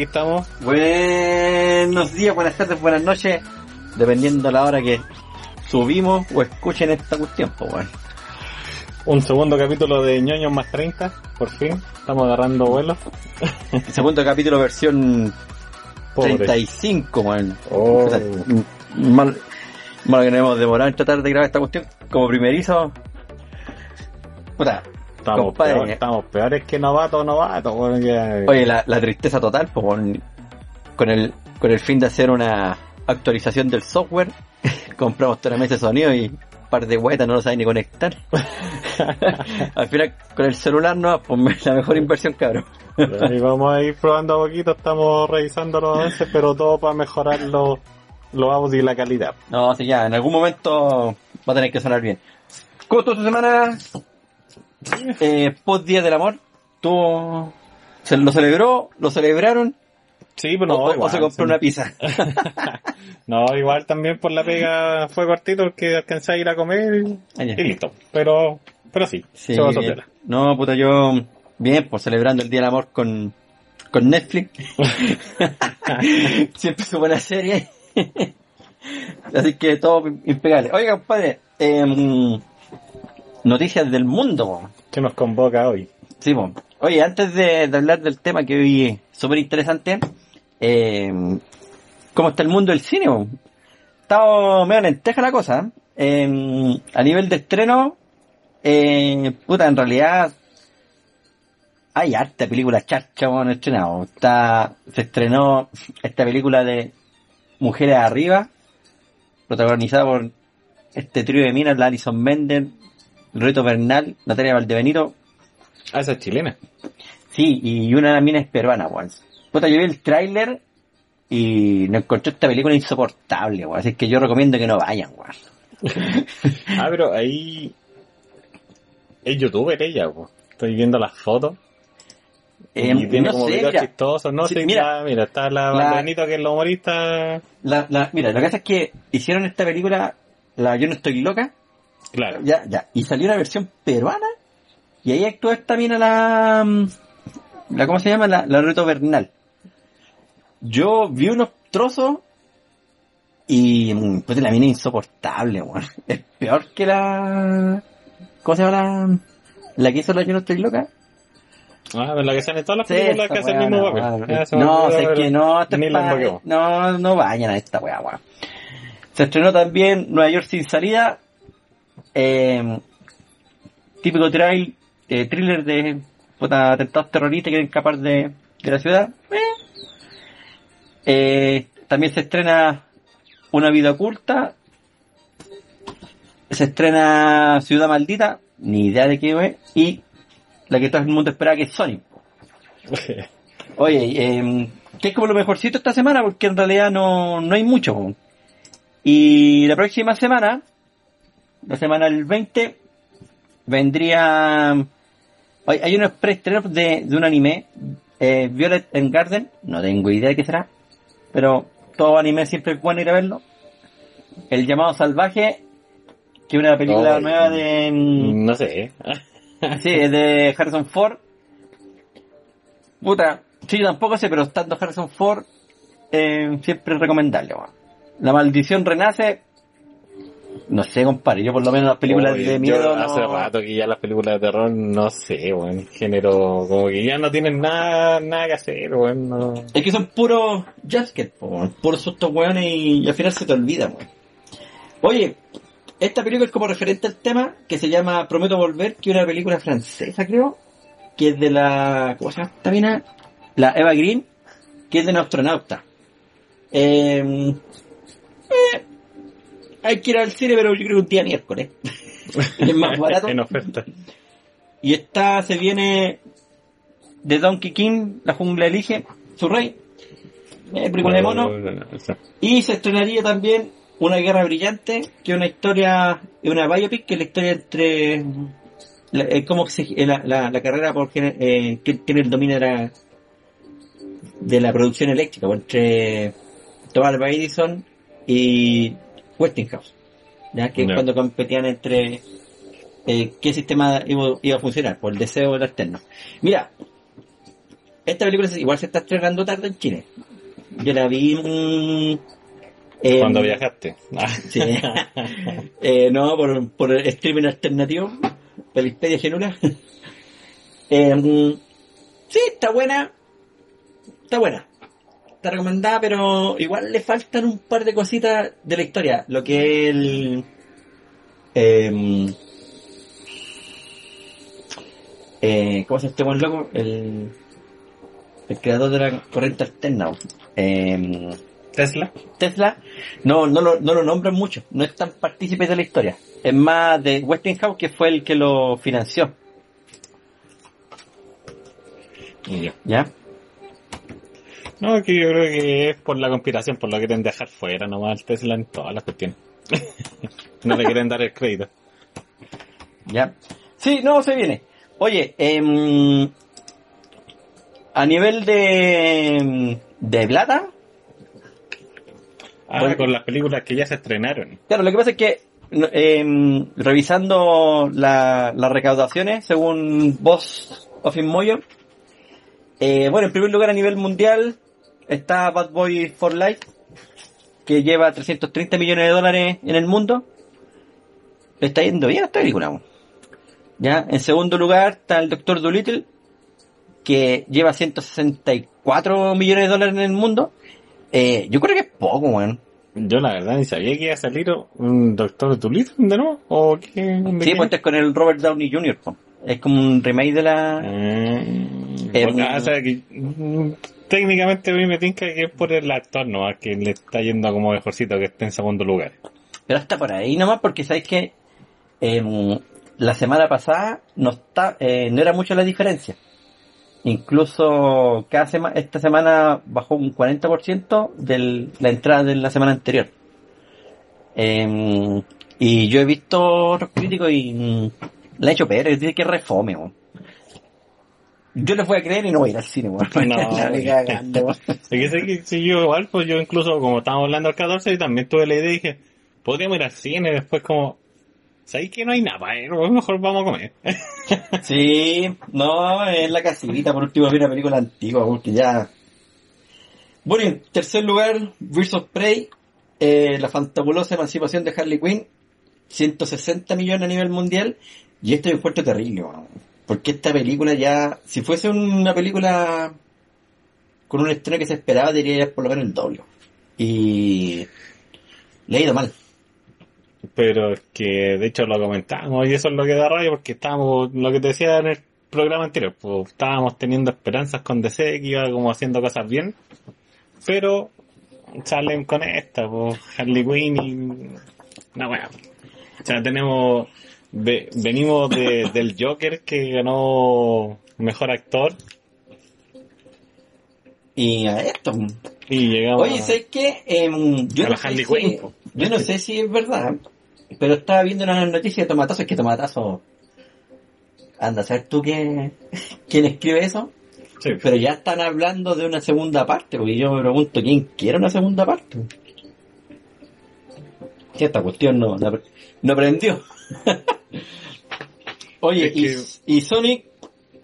Aquí estamos. Buenos días, buenas tardes, buenas noches, dependiendo la hora que subimos o escuchen esta cuestión, pues bueno. Un segundo capítulo de ñoños más 30, por fin. Estamos agarrando vuelo. Segundo capítulo, versión Pobre. 35, weón. Oh. Mal, malo que nos hemos demorado en tratar de grabar esta cuestión como primerizo. Puta, Estamos, Compadre. peor- estamos peores que novatos, novatos. weón, que- oye, la, la tristeza total, pues weón, con el, con el fin de hacer una actualización del software, compramos toda la mesa de sonido y un par de huetas no lo saben ni conectar. Al final, con el celular no, pues la mejor inversión, cabrón. Y vamos a ir probando a poquito, estamos revisando los avances, pero todo para mejorar los, los audios y la calidad. No, así ya, en algún momento va a tener que sonar bien. ¿Cómo estuvo tu semana? Eh, post Día del Amor. ¿Tú se lo celebró? ¿Lo celebraron? Sí, pero no, o, o igual, se compró sí. una pizza? No, igual también por la pega fue cortito porque alcancé a ir a comer y, Ah, y listo. Pero, pero sí, Sí. No, puta, yo bien, pues celebrando el Día del Amor con, con Netflix. Siempre su buena serie. Así que todo impecable. Oiga, compadre, em, noticias del mundo. ¿Qué nos convoca hoy? Sí, po. Oye, antes de, de hablar del tema que hoy es súper interesante, eh, ¿cómo está el mundo del cine? po? Está medio lenteja la cosa. ¿eh? A nivel de estreno, eh, puta, en realidad hay harta película charcha bueno, estrenado. Está, se estrenó esta película de Mujeres Arriba, protagonizada por este trío de minas, Alison Mender, Reto Bernal, Natalia Valdebenito, Ah, esa es chilena. Sí, y una minas es peruana, weón. Puta, yo vi el tráiler y me encontré esta película insoportable, weón. Así que yo recomiendo que no vayan, weón. Ah, pero ahí es youtuber ella, po. Estoy viendo las fotos. Eh, y tiene no como sé, videos mira, chistosos, ¿no? Sí, Sí, mira. mira, mira, está la La- que es la humorista. la, la- mira, lo que pasa es que hicieron esta película, la Yo no estoy loca, Claro. ya, ya, y salió una versión peruana, y ahí actúa esta mina la, mm, la, ¿cómo se llama? La, la Reto Bernal. Yo vi unos trozos y, mm, pues la mina es insoportable, weón. Es peor que la, ¿cómo se llama la, la que hizo la Yo no estoy loca? Ah, pero la que sale todas las Sí, películas esta que hace el mismo no, papel. No, sé que no, Ni la pa- emboqueó. no, no vayan a esta weá, weón. Se estrenó también Nueva York sin salida, eh, típico trail, eh, thriller de puta, atentados terroristas que quieren escapar de, de la ciudad. Eh. Eh, también se estrena Una vida oculta, se estrena Ciudad Maldita, ni idea de qué es, y la que todo el mundo esperaba que es Sonic. Oye, eh, que es como lo mejorcito esta semana porque en realidad no, no hay mucho. Y la próxima semana, la semana del 20, vendría... Hay, hay unos preestrenos de, de un anime, eh, Violet and Garden, no tengo idea de qué será, pero todo anime siempre es bueno ir a verlo. El llamado salvaje, que es una película Oh, nueva de... mm, No sé. Sí, es de Harrison Ford. Puta, sí, yo tampoco sé, pero estando Harrison Ford, eh, siempre es recomendable. La maldición renace. No sé, compadre. Yo por lo menos las películas Oye, de miedo. Hace no- rato que ya las películas de terror, no sé, weón. Género, como que ya no tienen nada, nada que hacer, weón. No. Es que son puros jumpscares, weón. puros sustos weones y, y al final se te olvida, weón. Oye, esta película es como referente al tema que se llama Prometo Volver, que es una película francesa, creo, que es de la... ¿Cómo se llama esta mina? La Eva Green, que es de un astronauta. Eh, eh, hay que ir al cine, pero yo creo que un día miércoles. es más barato. en oferta. Y esta se viene de Donkey King, La Jungla Elige, su rey. Eh, película de mono. Y se estrenaría también Una Guerra Brillante, que es una historia, es una biopic, que es la historia entre la, eh, cómo se, eh, la, la, la carrera por eh, que tiene el dominio de la, de la producción eléctrica, pues, entre Thomas Edison y Westinghouse, ya que cuando competían entre eh, qué sistema iba, iba a funcionar, por el deseo del externo. Mira, esta película igual se está estrenando tarde en Chile. Yo la vi mm, en- Cuando viajaste. Ah. Sí. Eh, no, por, por el streaming alternativo. Pelispedia Genula. Eh, sí, está buena. Está buena. Está recomendada, pero igual le faltan un par de cositas de la historia. Lo que es el... em, eh, ¿Cómo se llama este buen loco? El, el creador de la corriente alterna. Em, Tesla. Tesla no, no, lo, no lo nombran mucho, no es tan partícipe de la historia. Es más de Westinghouse que fue el que lo financió, Ya. No, que yo creo que es por la conspiración, por lo que quieren dejar fuera nomás Tesla en todas las cuestiones. no le quieren dar el crédito. ¿Ya? Sí, no, se viene. Oye, em, a nivel de, de plata, Ah, Bueno. con las películas que ya se estrenaron. claro, lo que pasa es que em, revisando la- las recaudaciones, según Boss of Inmoyo, eh, bueno, en primer lugar a nivel mundial está Bad Boy for Life, que lleva 330 millones de dólares en el mundo. Le está yendo bien a esta película. Ya, en segundo lugar está el Doctor Dolittle, que lleva 164 millones de dólares en el mundo. Eh, yo creo que es poco, weón. Yo la verdad ni sabía que iba a salir un Doctor Dolittle de nuevo. ¿O qué? ¿De Sí, pues este es con el Robert Downey Jr. po. Es como un remake de la... Mm, Eh, porque, o sea, que, técnicamente a mí me tinca que es por el actor, ¿no? A que le está yendo como mejorcito que esté en segundo lugar. Pero hasta por ahí nomás, porque sabéis que em, la semana pasada no está, eh, no era mucho la diferencia. Incluso cada esta semana bajó un 40% de la entrada de la semana anterior. Em, y yo he visto otros críticos y mm, le han hecho peor, dice que es refome. Yo les voy a creer y no voy a ir al cine, weón. No. Es que sé que si yo igual, pues yo incluso como estábamos hablando al 14, también tuve la idea y dije, podríamos ir al cine después como, ¿sabéis que no hay nada? eh? Mejor vamos a comer. Sí, no, es la casita, por último vi una película antigua, porque ya... Bueno, en tercer lugar, of Prey, eh, la fantabulosa emancipación de Harley Quinn, 160 millones a nivel mundial, y esto es un puerto terrible, weón. Porque esta película ya, si fuese una película con un estreno que se esperaba, diría por lo menos el doble. Y le ha ido mal. Pero es que de hecho lo comentamos y eso es lo que da rabia porque estábamos, lo que te decía en el programa anterior, pues estábamos teniendo esperanzas con DC que iba como haciendo cosas bien, pero salen con esta, pues Harley Quinn y... No, bueno. O sea, tenemos... ve- venimos de, del Joker que ganó Mejor Actor Y a esto, y llegamos Oye, ¿sabes qué? Em, yo, A no sé si, yo no sé si es verdad, pero estaba viendo una noticia de Tomatazo, es que Tomatazo... Anda, ¿sabes tú qué, quién escribe eso? Sí, Pero ya están hablando de una segunda parte, porque yo me pregunto, ¿quién quiere una segunda parte? Esta cuestión no, no, no prendió. Oye, Es y, y Sonic,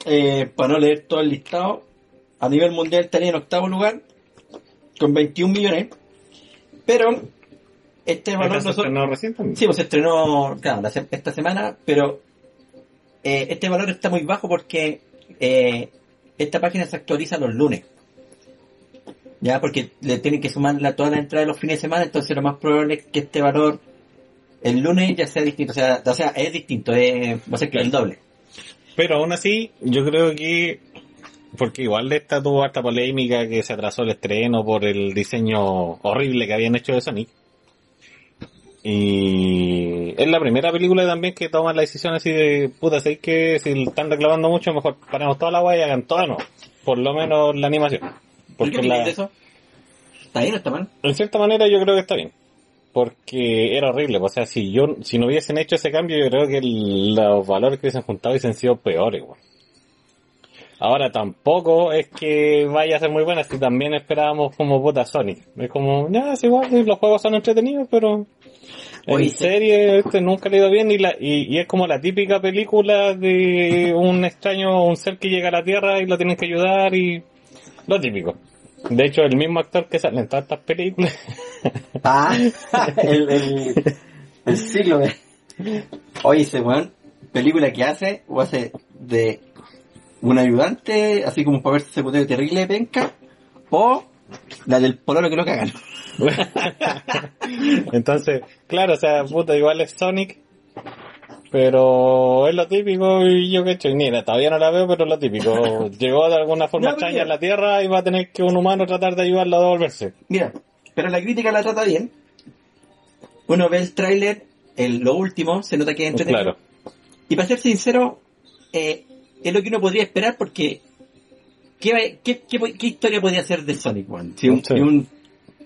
eh, para no leer todo el listado, a nivel mundial estaría en octavo lugar, con 21 millones, pero este ¿Esta valor se estrenó recién también? Sí, pues se estrenó, claro, esta semana, pero eh, este valor está muy bajo porque eh, esta página se actualiza los lunes. Ya, porque le tienen que sumar la, toda la entrada de los fines de semana, entonces lo más probable es que este valor el lunes ya sea distinto. O sea, o sea es distinto, es, va a ser que el doble. Pero aún así, yo creo que, porque igual de esta tuvo harta polémica que se atrasó el estreno por el diseño horrible que habían hecho de Sonic. Y es la primera película también que toma la decisión así de, puta, sé que si están reclamando mucho, mejor paremos toda la guay y hagan todo nuevo. Por lo menos la animación. ¿Por qué Porque opinas la, de eso? ¿Está bien o está mal? en cierta manera yo creo que está bien. Porque era horrible. O sea, si yo, si no hubiesen hecho ese cambio, yo creo que el- los valores que hubiesen juntado hubiesen sido peores, weón. Ahora tampoco es que vaya a ser muy buena, si también esperábamos como puta Sonic. Es como, ya, es igual, los juegos son entretenidos, pero en Oye, serie este nunca le ha ido bien y, la, y, y es como la típica película de un extraño, un ser que llega a la Tierra y lo tienen que ayudar y lo típico. De hecho, el mismo actor que sale en todas estas películas Ah, el, el, el siglo de... Oye, ese weón, película que hace, o hace de un ayudante, así como un papel secundario terrible de penca, o la del pololo que lo cagan. Entonces, claro, o sea, puta, igual es Sonic, pero es lo típico y yo que he hecho, y mira, todavía no la veo, pero es lo típico. Llegó de alguna forma No, extraña a la Tierra y va a tener que un humano tratar de ayudarlo a devolverse. Mira, pero la crítica la trata bien. Uno ve el tráiler, lo último, se nota que es entretenido. Claro. Y para ser sincero, eh, es lo que uno podría esperar porque ¿qué, qué, qué, qué historia podría ser de Sonic One? Si un, Sí. un,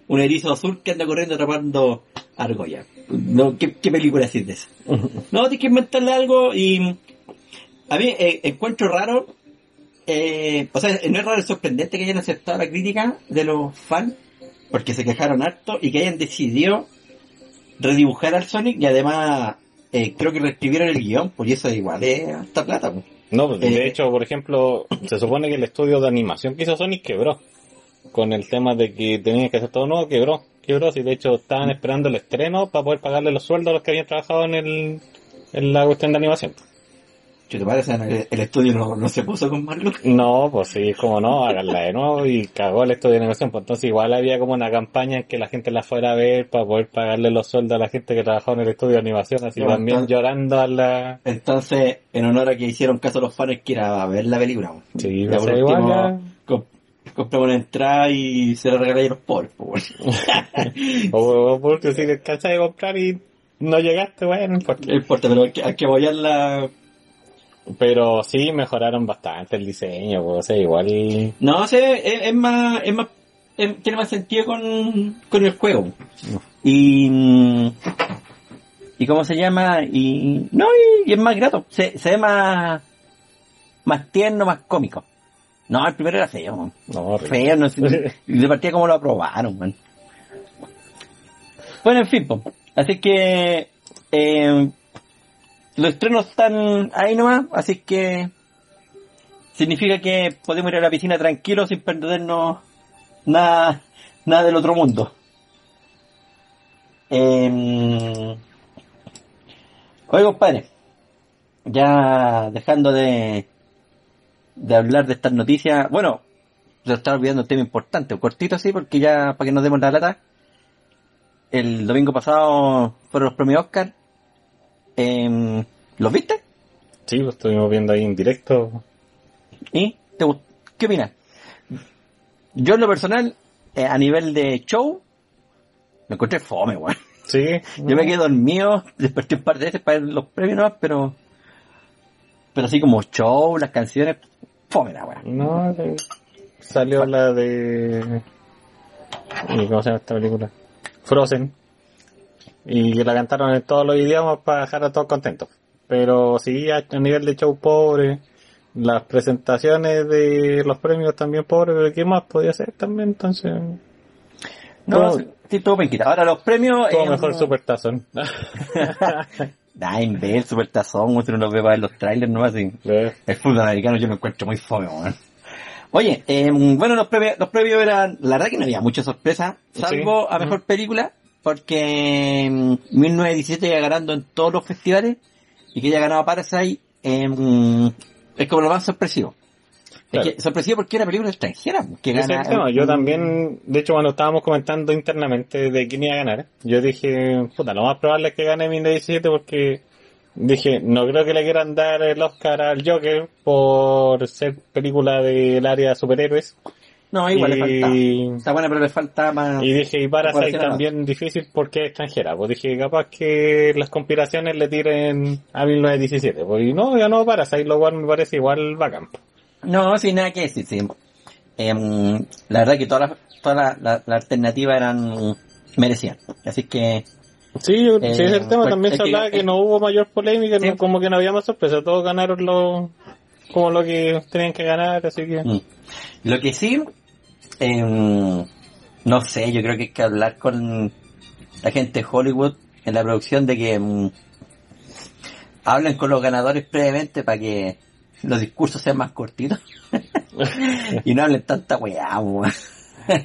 un erizo azul que anda corriendo atrapando argolla. No, ¿qué, qué película es de eso? No, tienes que inventarle algo y a mí eh, encuentro raro, eh, o sea, no es raro, es sorprendente que hayan aceptado la crítica de los fans, porque se quejaron harto y que hayan decidido redibujar al Sonic y además eh, creo que reescribieron el guion, y eso igual es hasta plata. pues. No, pues, Eh, de hecho, por ejemplo, se supone que el estudio de animación que hizo Sonic quebró. Con el tema de que tenía que hacer todo nuevo, quebró. Sí, de hecho estaban esperando el estreno para poder pagarle los sueldos a los que habían trabajado en el, en la cuestión de animación. Madre, o sea, el, el estudio no, no se puso con lucas. No, pues sí, como no, háganla de nuevo y cagó el estudio de animación. Pues entonces igual había como una campaña en que la gente la fuera a ver para poder pagarle los sueldos a la gente que trabajaba en el estudio de animación, así también entonces- llorando a la... Entonces, en honor a que hicieron caso a los fans, que era a ver la película. pues. Sí, Ya o por sea, igual último, ya- compramos una entrada y se la regalé a los pobres. pues. O, o porque si descansas de comprar y no llegaste, bueno, no importa. No importa, pero hay que, hay que apoyarla. Pero sí mejoraron bastante el diseño, pues, o sea, igual... No sé, es, es más, es más, es- tiene más sentido con, con el juego. Y, y cómo se llama, y, no, y, y es más grato, se, se ve más, más tierno, más cómico. No, el primero era feo, man. No, feo, no sé, y de partida como lo aprobaron, man. Bueno, en fin, po. así que, eh, los estrenos están ahí nomás, así que significa que podemos ir a la piscina tranquilos sin perdernos nada, nada del otro mundo. Eh, oye, compadre, ya dejando de, de hablar de estas noticias, bueno, se estaba olvidando un tema importante, cortito así, porque ya, para que nos demos la lata, el domingo pasado fueron los premios Oscar. Em, ¿Los viste? Sí, lo estuvimos viendo ahí en directo. ¿Y te qué opinas? Yo en lo personal, eh, a nivel de show, me encontré fome, weón. Sí. Yo me quedé dormido, desperté un par de veces para ver los premios nomás, pero... Pero así como show, las canciones, fome la. No, de- salió la de... ¿y ¿Cómo se llama esta película? Frozen. Y la cantaron en todos los idiomas para dejar a todos contentos. Pero sí, a, nivel de show pobre, las presentaciones de los premios también pobres, pero ¿qué más podía ser también? Entonces, No, Todo- sí, todo penquita. Ahora los premios... todo eh, mejor Super Tazón. En vez, super tazón, uno no ve para ver los trailers y... Eh, El fútbol americano yo lo encuentro muy fome, weón. Oye, eh, bueno, los premios, los premios eran, la verdad que no había mucha sorpresa, salvo Sí. a mejor película, porque en 1917 ya ganando en todos los festivales y que haya ganado Parasite em, es como lo más sorpresivo. Claro. Es que sorpresivo porque era película extranjera que Ese es gana. el tema. Yo también, de hecho, cuando estábamos comentando internamente de quién iba a ganar, yo dije, puta, lo más probable es que gane 2017 porque dije, no creo que le quieran dar el Oscar al Joker por ser película del área de superhéroes. No, igual le falta. y, Está buena, pero le falta más. y dije, y Parasite también difícil porque es extranjera. Pues dije, capaz que las conspiraciones le tiren a 1917. Pues y no, ya no Parasite, lo cual me parece igual bacán. No, sin nada que decir, sí. Em, la verdad que todas las alternativas eran merecían. Así que Sí, yo, Eh, sí, ese es el tema. pues, También se que- hablaba que es- no hubo mayor polémica, Sí. no- como que no había más sorpresa. Todos ganaron lo, como lo que tenían que ganar, así que... Mm. Lo que sí, em, no sé, yo creo que hay que hablar con la gente de Hollywood en la producción de que em, hablen con los ganadores previamente para que los discursos sean más cortitos y no hablen tanta weá.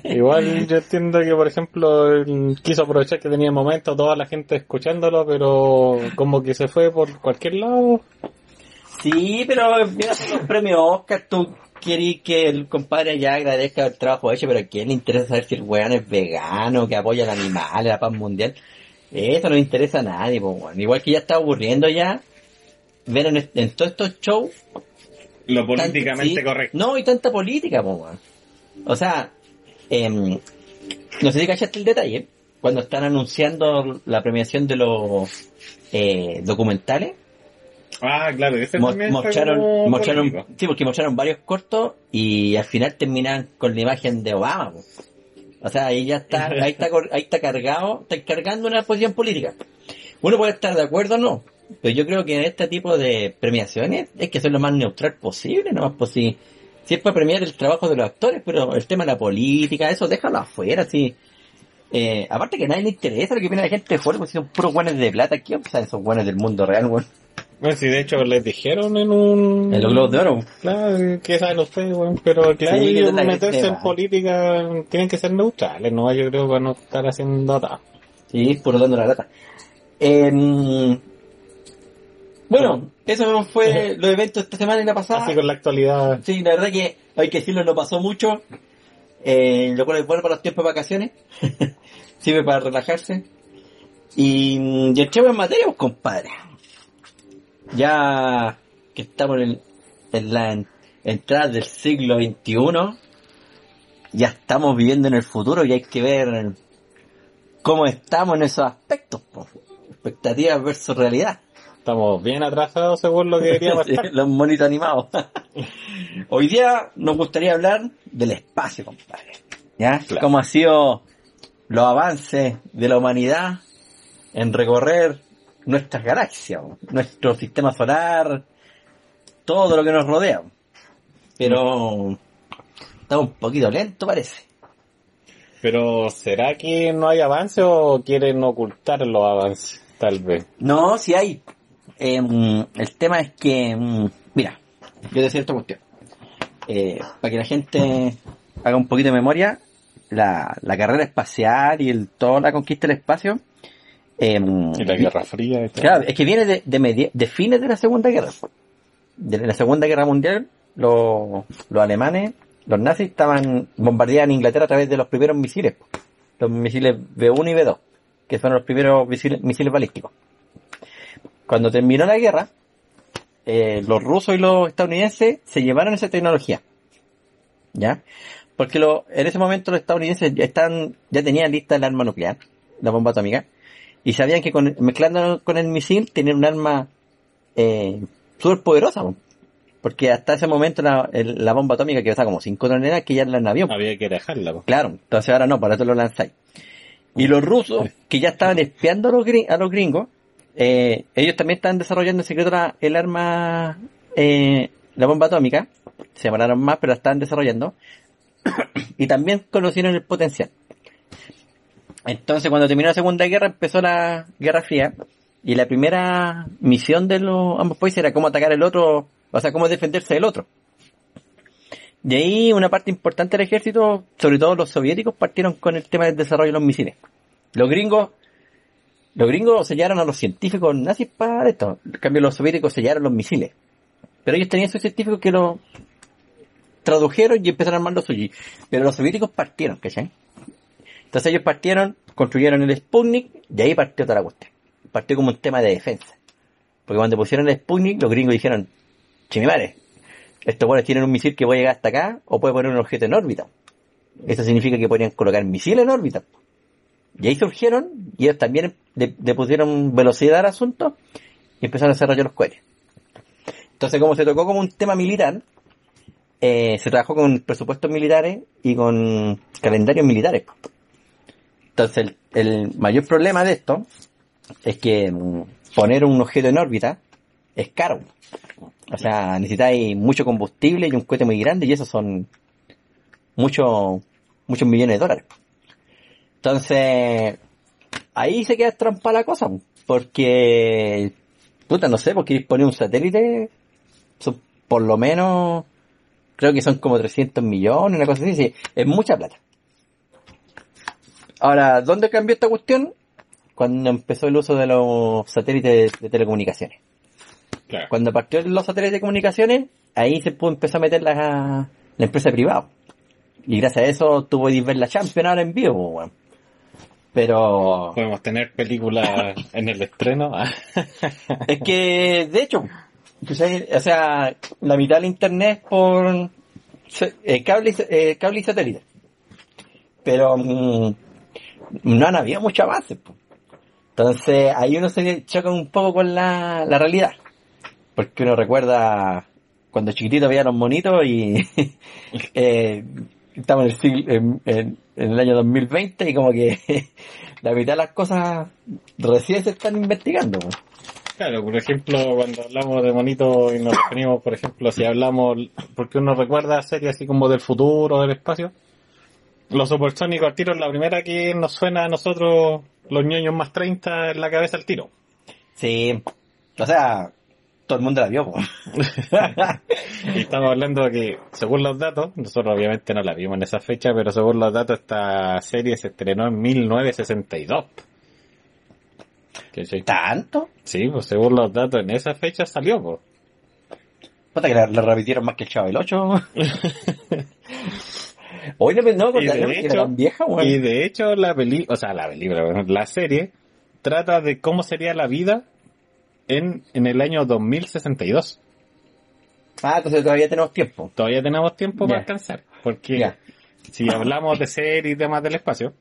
Igual yo entiendo que, por ejemplo, quiso aprovechar que tenía momento toda la gente escuchándolo, pero como que se fue por cualquier lado. Sí, pero mira, los premios Oscar, tú querís que el compadre ya agradezca el trabajo hecho, pero ¿a quién le interesa saber si el weón es vegano, que apoya al animal, la paz mundial? Eso no interesa a nadie, weón. Igual que ya está aburriendo ya ver en, en todos estos shows Lo Tanto- sí. No, y tanta política, po. O sea, em, no sé si cachaste el detalle, cuando están anunciando la premiación de los eh, documentales, Ah, claro, ese mo- también mostraron, mostraron, sí, porque mostraron varios cortos y al final terminan con la imagen de Obama, po. O sea, ahí ya está, ahí está, ahí está cargado, está cargando una posición política. Uno puede estar de acuerdo o no, pero yo creo que en este tipo de premiaciones es que ser lo más neutral posible, ¿no? Pues si, si es para premiar el trabajo de los actores, pero el tema de la política, eso déjalo afuera, sí. Eh, aparte que a nadie le interesa lo que opina la gente de fuera, porque si son puros guanes de plata, ¿qué son esos guanes del mundo real, weón? Bueno, sí, de hecho les dijeron en un... En los globos de oro. Claro, que saben ustedes, weón, pero claro, Sí, que ellos que meterse se en política tienen que ser neutrales, ¿no? Yo creo para no estar haciendo nada. Sí, puro dando la lata. Em, bueno, eso fue los eventos esta semana y la pasada. Así con la actualidad. Sí, la verdad que hay que decirlo, no pasó mucho. Eh, lo cual es bueno para los tiempos de vacaciones. Sirve para relajarse. Y, y entremos en materia, pues, compadre. Ya que estamos en, en la en- entrada del siglo XXI, ya estamos viviendo en el futuro y hay que ver cómo estamos en esos aspectos. po. Expectativas versus realidad. Estamos bien atrasados según lo que estar. los monitos animados. Hoy día nos gustaría hablar del espacio, compadre. ¿Ya? Claro. Cómo ha sido los avances de la humanidad en recorrer nuestras galaxias, nuestro sistema solar, todo lo que nos rodea. Pero está un poquito lento, parece. Pero ¿será que no hay avance o quieren ocultar los avances? Tal vez. No, si hay. Em, el tema es que, mm, mira, yo decía esta cuestión. Eh, para que la gente haga un poquito de memoria, la, la carrera espacial y el, toda la conquista del espacio. em, Y la Guerra Fría. Claro, es que viene de, de, de fines de la Segunda Guerra. De la Segunda Guerra Mundial, los, los alemanes, los nazis estaban bombardeando Inglaterra a través de los primeros misiles. Los misiles B1 y B2, que son los primeros misiles, misiles balísticos. Cuando terminó la guerra, eh, los rusos y los estadounidenses se llevaron esa tecnología. ¿Ya? Porque lo, en ese momento los estadounidenses ya están, ya tenían lista el arma nuclear, la bomba atómica, y sabían que con, mezclando con el misil tenían un arma eh, súper poderosa, po. porque hasta ese momento la, el- la bomba atómica que pesaba como 5 toneladas que ya era en avión. Había que dejarla. po. Claro, entonces ahora no, para eso lo lanzáis. Y los rusos, que ya estaban espiando a los, gri- a los gringos, eh, ellos también estaban desarrollando en secreto la- el arma, eh, la bomba atómica. Se demoraron más, pero la estaban desarrollando. y también conocieron el potencial. Entonces, cuando terminó la Segunda Guerra, empezó la Guerra Fría. Y la primera misión de los ambos países era cómo atacar el otro, o sea, cómo defenderse del otro. De ahí una parte importante del ejército, sobre todo los soviéticos, partieron con el tema del desarrollo de los misiles. Los gringos, los gringos sellaron a los científicos nazis para esto. En cambio, los soviéticos sellaron los misiles. Pero ellos tenían esos científicos que lo tradujeron y empezaron a armar los. Pero los soviéticos partieron, ¿cachai? Entonces ellos partieron, construyeron el Sputnik y ahí partió toda la cuestión. Partió como un tema de defensa. Porque cuando pusieron el Sputnik, los gringos dijeron, chimimare, estos buenos tienen un misil que puede llegar hasta acá o puede poner un objeto en órbita. Eso significa que podrían colocar misiles en órbita. Y ahí surgieron y ellos también le, pusieron velocidad al asunto y empezaron a desarrollar los cohetes. Entonces, como se tocó como un tema militar, eh, se trabajó con presupuestos militares y con calendarios militares. Entonces, el, el mayor problema de esto es que mm, poner un objeto en órbita es caro. O sea, necesitáis mucho combustible y un cohete muy grande y eso son muchos muchos millones de dólares. Entonces, ahí se queda trampa la cosa, porque, puta, no sé, porque poner un satélite, son por lo menos, creo que son como 300 millones, una cosa así, sí, es mucha plata. Ahora, ¿dónde cambió esta cuestión? Cuando empezó el uso de los satélites de, telecomunicaciones. Claro. Cuando partió los satélites de comunicaciones, ahí se pudo empezar a meter la, la empresa privada. Y gracias a eso tuvo que ver la Champions ahora en vivo, po, weón. Pero Podemos tener películas en el estreno. es que, de hecho, pues o sea, la mitad del internet por eh, cable, y- eh, cable y satélite. Pero mm, no han habido mucho avance. po. Entonces ahí uno se choca un poco con la, la realidad. Porque uno recuerda cuando chiquitito veía los monitos y eh, estamos en el, siglo- en, en- en el año 2020 y como que la mitad de las cosas recién se están investigando. Claro, por ejemplo, cuando hablamos de monito y nos referimos, por ejemplo, si hablamos, porque uno recuerda series así como del futuro, del espacio, los supersónicos al tiro es la primera que nos suena a nosotros, los ñoños más 30, en la cabeza al tiro. Sí, o sea, todo el mundo la vio. Y estamos hablando de que, según los datos, nosotros obviamente no la vimos en esa fecha, pero según los datos esta serie se estrenó en 1962. ¿Cachai? ¿Tanto? Sí, pues según los datos en esa fecha salió, pues. Puta que la, la repitieron más que el Chavo del 8. Hoy no me no, Y de hecho- tan vieja, weón. Y de hecho la peli, o sea, la película, bueno, la serie trata de cómo sería la vida en, en el año 2062. Ah, entonces todavía tenemos tiempo. Todavía tenemos tiempo para alcanzar, porque si hablamos de series y temas del espacio,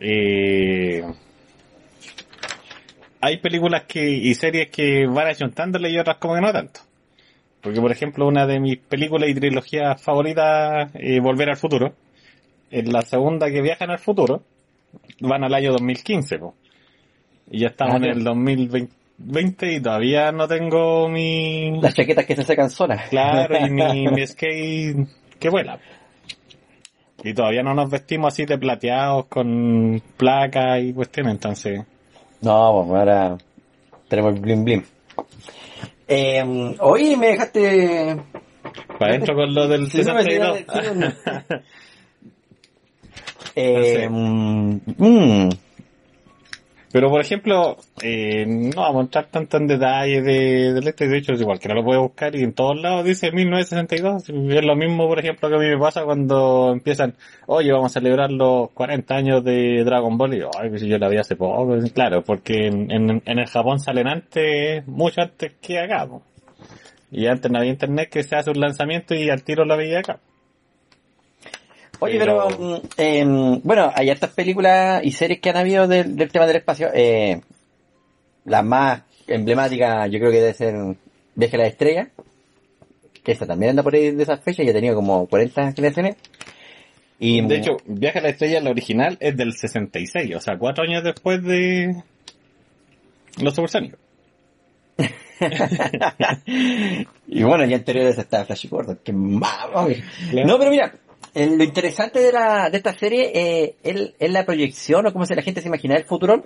eh, hay películas que y series que van ayuntándole y otras como que no tanto. Porque, por ejemplo, una de mis películas y trilogías favoritas, eh, Volver al Futuro, en la segunda que viajan al futuro, van al año 2015, po. Y ya estamos Ah, en el 2020 y todavía no tengo mi... Las chaquetas que se secan solas. Claro, y mi, mi skate que vuela. Y todavía no nos vestimos así de plateados con placas y cuestiones, entonces... No, pues ahora tenemos el blim blim. Eh, hoy me dejaste... Para adentro con lo del Sí, no, me 62. sí, no, Eh, mm, Pero por ejemplo, eh, no vamos a entrar tanto en detalle de, este, de hecho es igual que no lo puede buscar y en todos lados dice 1962, es lo mismo por ejemplo que a mí me pasa cuando empiezan, oye vamos a celebrar los 40 años de Dragon Ball y yo, ay pues yo la vi hace poco, claro, porque en, en, en el Japón salen antes, mucho antes que acá, y antes no había internet que se hace un lanzamiento y al tiro la veía acá. Oye, Pero- pero, mm, em, bueno, hay hartas películas y series que han habido del, del tema del espacio. Eh, la más emblemática yo creo que debe ser Viaje a la Estrella. Que esa también anda por ahí de esas fechas, ya ha tenido como 40 creaciones. Y, De hecho, Viaje a la Estrella, la original, es del 66, o sea, cuatro años después de Los Supersónicos. y bueno, ya anteriores está Flash Gordon, que. Claro. No, pero mira, lo interesante de la, de esta serie eh, es, es la proyección o cómo se la gente se imagina el futuro.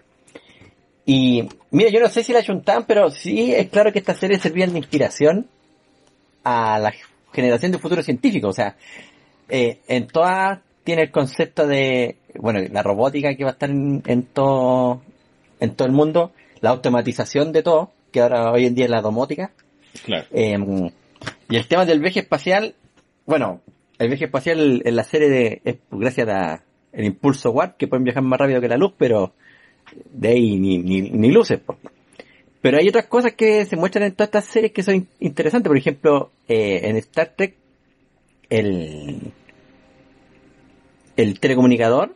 Y mira, yo no sé si la chuntan, pero sí es claro que esta serie servían de inspiración a la generación de futuro científico. O sea, eh, en todas tiene el concepto de, bueno, la robótica que va a estar en, en todo, en todo el mundo, la automatización de todo, que ahora hoy en día es la domótica, Claro. eh, y el tema del viaje espacial, bueno, el viaje espacial en la serie de, es gracias a el impulso Watt, que pueden viajar más rápido que la luz, pero de ahí ni, ni, ni luces. po. Pero hay otras cosas que se muestran en todas estas series que son in- interesantes. Por ejemplo, eh, en Star Trek, el, el telecomunicador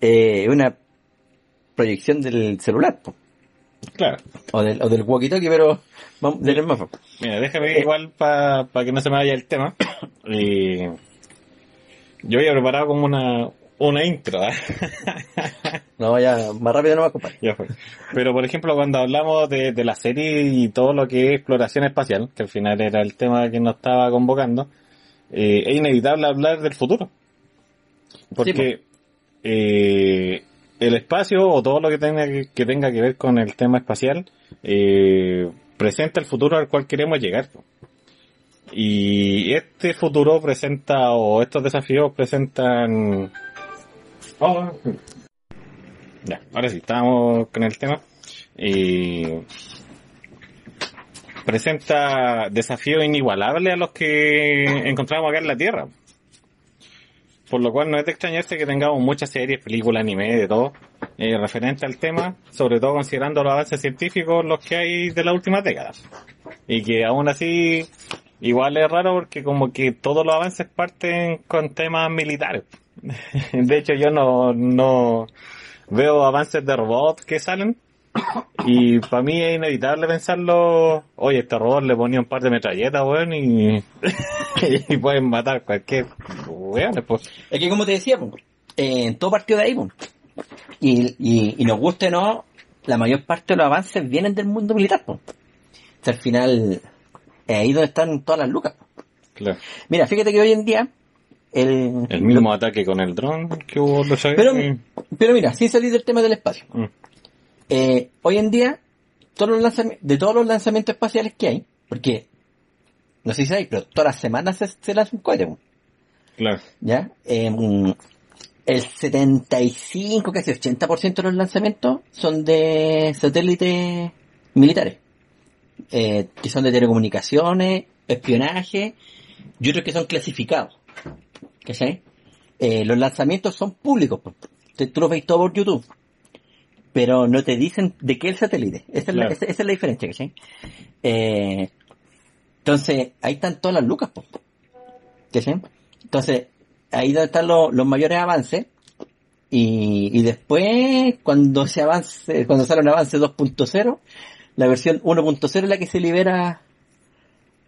eh, es una proyección del celular, po. Claro. o del, o del walkie-talkie, pero vamos, del hermafo. Mira, déjame Eh. igual para que no se me vaya el tema. Y yo había preparado como una, una intro. ¿eh? No, ya, más rápido no va a. Ya fue. Pero por ejemplo, cuando hablamos de, de la serie y todo lo que es exploración espacial, que al final era el tema que nos estaba convocando, eh, es inevitable hablar del futuro. Porque eh, el espacio o todo lo que tenga que, que tenga que ver con el tema espacial eh, presenta el futuro al cual queremos llegar. Y este futuro presenta, o estos desafíos presentan... Oh, ya, ahora sí, estamos con el tema. Y presenta desafíos inigualables a los que encontramos acá en la Tierra. Por lo cual no es de extrañarse que tengamos muchas series, películas, anime, de todo, eh, referente al tema, sobre todo considerando los avances científicos los que hay de las últimas décadas. Y que aún así, igual es raro porque como que todos los avances parten con temas militares. de hecho yo no, no veo avances de robots que salen, y para mí es inevitable pensarlo, oye, este robot le ponía un par de metralletas, weón, y, y pueden matar cualquier weón, pues. Es que como te decía, po, eh, todo partió de ahí, po. Y, y, y nos guste o no, la mayor parte de los avances vienen del mundo militar, po. O sea, al final, es ahí donde están todas las lucas. Claro. Mira, fíjate que hoy en día, el, El mismo ataque con el dron que hubo los Pero, pero mira, sin salir del tema del espacio. Mm. Eh, hoy en día, todos los lanzami- de todos los lanzamientos espaciales que hay, porque, no sé si sabéis, pero todas las semanas se, se lanza un cohete. Claro. ¿ya? Eh, el 75, casi 80% de los lanzamientos son de satélites militares, eh, que son de telecomunicaciones, espionaje, y otros que son clasificados. ¿Cachai? Eh, los lanzamientos son públicos, tú los veis todo por YouTube. Pero no te dicen de qué el satélite. Esa es, la, esa- esa es la diferencia, ¿cachai? Eh, entonces, ahí están todas las lucas, pues. ¿Cachai? Entonces, ahí donde están los, los mayores avances. Y, y después, cuando se avance, cuando sale un avance 2.0, la versión 1.0 es la que se libera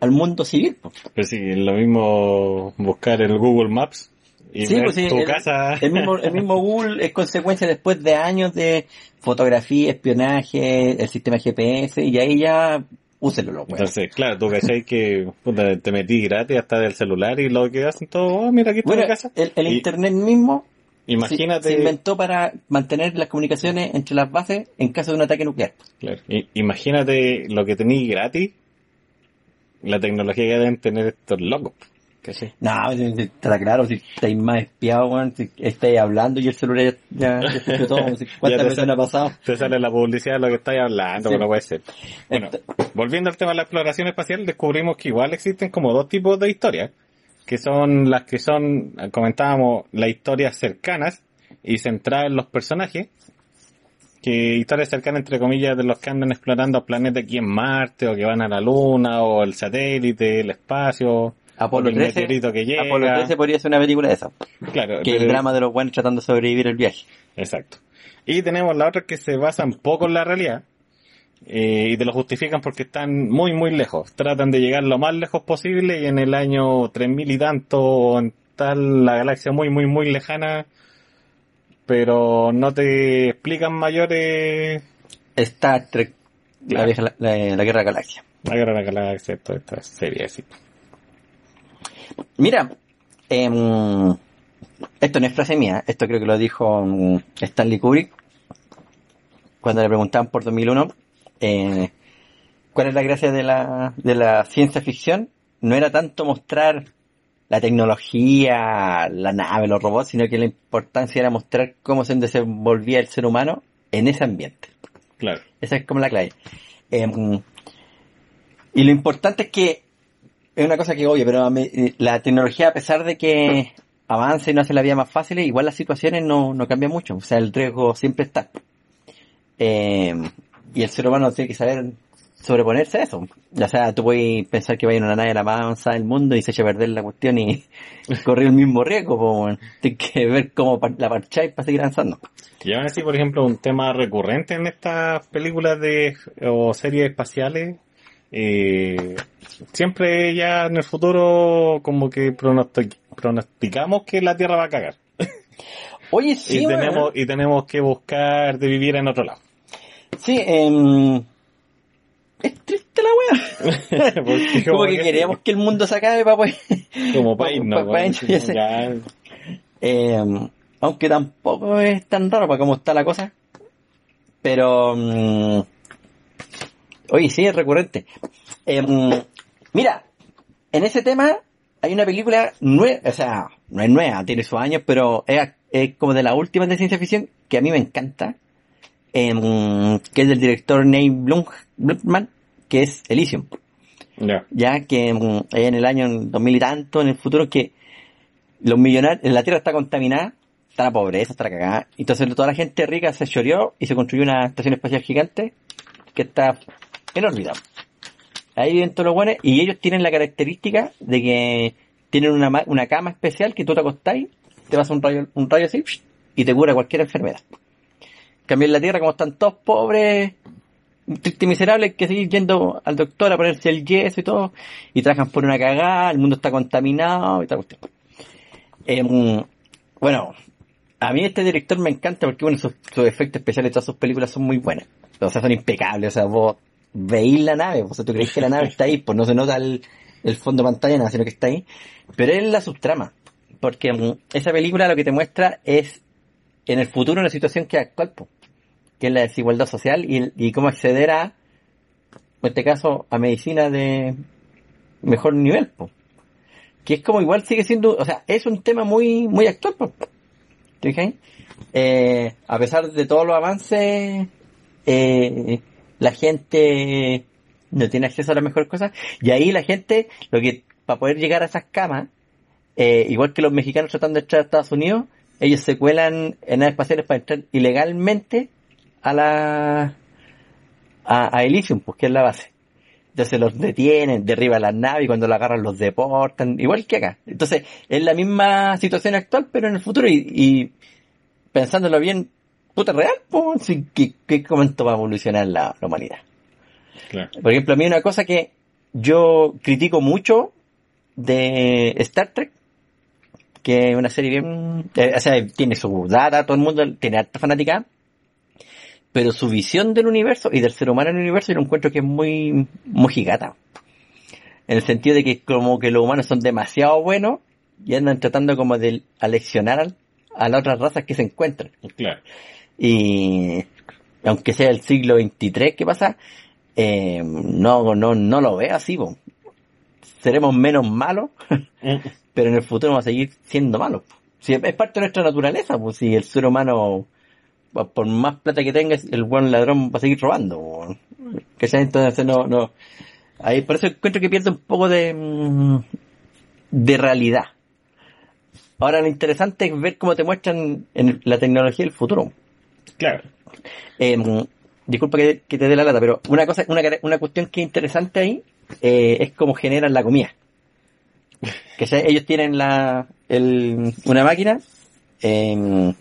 al mundo civil. pues. Pero sí, es lo mismo buscar el Google Maps y Sí, pues sí, tu el- casa. El mismo, el mismo Google es consecuencia después de años de fotografía, espionaje, el sistema GPS, y ahí ya úselo los. Entonces, claro, tú cachai que puta, te metí gratis hasta del celular y lo que hacen todo, oh, mira aquí está Bueno, mi casa. el, el Y internet mismo se- Imagínate, se, inventó para mantener las comunicaciones entre las bases en caso de un ataque nuclear. claro, i- imagínate lo que tenéis gratis, la tecnología que deben tener estos locos. ¿Cachai? No, está claro, si estáis más espiados, weón, si estáis hablando y el celular ya, ya todo, ¿cuántas veces ha pasado? Te sale la publicidad de lo que estáis hablando, Sí. no puede ser. Bueno, volviendo al tema de la exploración espacial, descubrimos que igual existen como dos tipos de historias, que son las que son, comentábamos, las historias cercanas y centradas en los personajes, que historias cercanas entre comillas de los que andan explorando planetas aquí en Marte, o que van a la Luna, o el satélite, el espacio, Apolo o el 13, meteorito que llega. Apolo 13 podría ser una película de esa. Claro, Que el pero- drama de los buenos tratando de sobrevivir el viaje. Exacto. Y tenemos la otra que se basan poco en la realidad eh, y te lo justifican porque están muy, muy lejos. Tratan de llegar lo más lejos posible y en el año 3000 y tanto o en tal la galaxia muy, muy, muy lejana, pero no te explican mayores Star Trek, la, vieja- la, la- la guerra de la galaxia. la guerra de la galaxia, toda esta serie así. Mira, em, esto no es frase mía, esto creo que lo dijo mm, Stanley Kubrick cuando le preguntaban por 2001 eh, cuál es la gracia de la, de la ciencia ficción. No era tanto mostrar la tecnología, la nave, los robots, sino que la importancia era mostrar cómo se desenvolvía el ser humano en ese ambiente. Claro. Esa es como la clave. Em, y lo importante es que es una cosa que obvio, pero la tecnología, a pesar de que avance y no hace la vida más fácil, igual las situaciones no, no cambian mucho. O sea, el riesgo siempre está. Em, y el ser humano tiene que saber sobreponerse a eso. O sea, tú puedes pensar que va a ir una nave la más avanzada del mundo y se echa a perder la cuestión y correr el mismo riesgo. Pues, Tienes que ver cómo la parcháis para seguir avanzando. Y aún así, por ejemplo, un tema recurrente en estas películas de o series espaciales, eh, siempre ya en el futuro como que pronosticamos que la Tierra va a cagar. Oye, sí. y, tenemos, y tenemos que buscar de vivir en otro lado. Sí, eh, es triste la wea. como que queríamos que el mundo se acabe para pues. Como para irnos. eh, aunque tampoco es tan raro para cómo está la cosa. Pero... Um, oye, sí, es recurrente. Eh, mira, en ese tema hay una película nueva, o sea, no es nueva, tiene sus años, pero es, es como de las últimas de ciencia ficción que a mí me encanta. Eh, que es del director Neil Blumman, que es Elysium. Ya que en el año 2000 y tanto, en el futuro, que los millonarios, la Tierra está contaminada, está la pobreza, está la cagada. Entonces toda la gente rica se choreó y se construyó una estación espacial gigante que está órbita. Ahí viven todos los buenos y ellos tienen la característica de que tienen una, una cama especial que tú te acostáis, te vas un rayo, un rayo así y te cura cualquier enfermedad. Cambio en la Tierra, como están todos pobres, triste y miserable, hay que seguir yendo al doctor a ponerse el yeso y todo, y trabajan por una cagada, el mundo está contaminado y tal cuestión. Em, bueno, a mí este director me encanta porque bueno, sus, efectos especiales de todas sus películas son muy buenas. O sea, son impecables, o sea, vos veis la nave, o sea, tú crees que la nave está ahí, pues no se nota el, fondo de pantalla, nada, sino que está ahí. Pero es la subtrama, porque em, esa película lo que te muestra es en el futuro una situación que es actual, pues que es la desigualdad social y, cómo acceder a, en este caso, a medicina de mejor nivel, que es como igual sigue siendo, o sea, es un tema muy muy actual, ¿te eh, a pesar de todos los avances, eh, la gente no tiene acceso a las mejores cosas y ahí la gente, lo que para poder llegar a esas camas, eh, igual que los mexicanos tratando de entrar a Estados Unidos, ellos se cuelan en naves espaciales para entrar ilegalmente a la a, Elysium, pues que es la base. Entonces los detienen, derriban las naves y cuando la agarran los deportan, igual que acá. Entonces es la misma situación actual, pero en el futuro y, pensándolo bien, puta real, pues, ¿qué, ¿qué, momento va a evolucionar la, humanidad? Por ejemplo, a mí una cosa que yo critico mucho de Star Trek, que es una serie bien, eh, o sea, tiene su data, todo el mundo tiene alta fanática, pero su visión del universo y del ser humano en el universo yo lo encuentro que es muy, muy gigata. En el sentido de que como que los humanos son demasiado buenos y andan tratando como de aleccionar a las otras razas que se encuentran. Claro. Y aunque sea el siglo XXIII que pasa, eh, no, no, no lo veo así. Seremos menos malos, mm. pero en el futuro vamos a seguir siendo malos. Si es parte de nuestra naturaleza, pues si el ser humano por más plata que tengas, el buen ladrón va a seguir robando. Que entonces no, no. Ahí por eso encuentro que pierde un poco de, mm, de realidad. Ahora lo interesante es ver cómo te muestran en la tecnología del futuro. Claro. Eh, disculpa que, te dé la lata, pero una cosa, una, una cuestión que es interesante ahí eh, es cómo generan la comida. Que ellos tienen la, el, una máquina eh,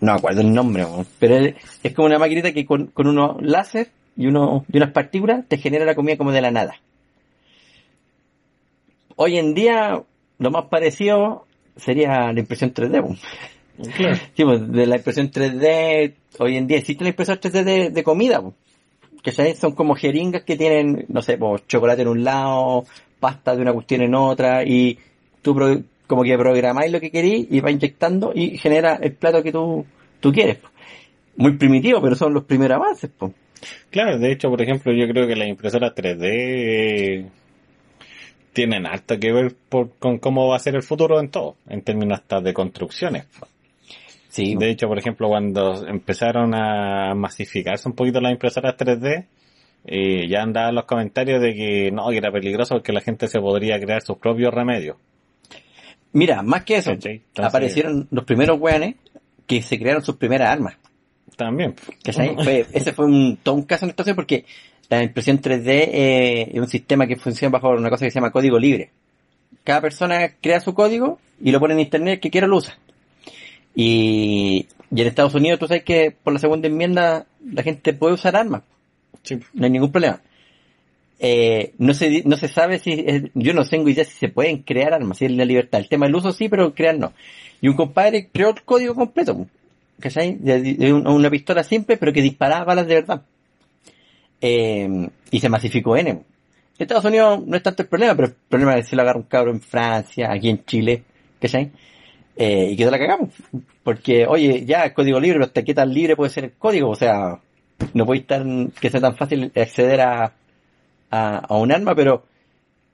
no acuerdo el nombre, pero es, como una maquinita que con, con unos láser y, uno, y unas partículas te genera la comida como de la nada. Hoy en día, lo más parecido sería la impresión 3D. Pues, de la impresión 3D, hoy en día existe la impresión 3D de, comida. Que son como jeringas que tienen, no sé, pues, chocolate en un lado, pasta de una cuestión en otra, y tú como que programáis lo que queréis y va inyectando y genera el plato que tú, tú quieres. Muy primitivo, pero son los primeros avances. Claro, de hecho, por ejemplo, yo creo que la impresora 3D tienen harto que ver por, con cómo va a ser el futuro en todo, en términos hasta de construcciones. Sí, De hecho, por ejemplo, cuando empezaron a masificarse un poquito las impresoras 3D, eh, ya andaban los comentarios de que no, que era peligroso porque la gente se podría crear sus propios remedios. mira, más que eso. Entonces- aparecieron los primeros weones que se crearon sus primeras armas. También. Ese fue un, todo un caso en ocasión porque la impresión 3D eh, es un sistema que funciona bajo una cosa que se llama código libre. Cada persona crea su código y lo pone en internet, que quiera lo usa. Y, y en Estados Unidos tú sabes que por la segunda enmienda la gente puede usar armas, Sí. no hay ningún problema. Eh, no se no se sabe si yo no tengo idea si se pueden crear armas, si es la libertad. El tema del uso sí, pero crear no. Y un compadre creó el código completo, ¿cachai? De, de un- una pistola simple, pero que disparaba balas de verdad. Eh, y se masificó N. En Estados Unidos no es tanto el problema, pero el problema es si lo agarra un cabro en Francia, aquí en Chile, ¿cachai? Eh, y que la cagamos. Porque, oye, ya el código libre, pero hasta qué tan libre puede ser el código, o sea, no puede estar que sea tan fácil acceder a, a, a un arma, pero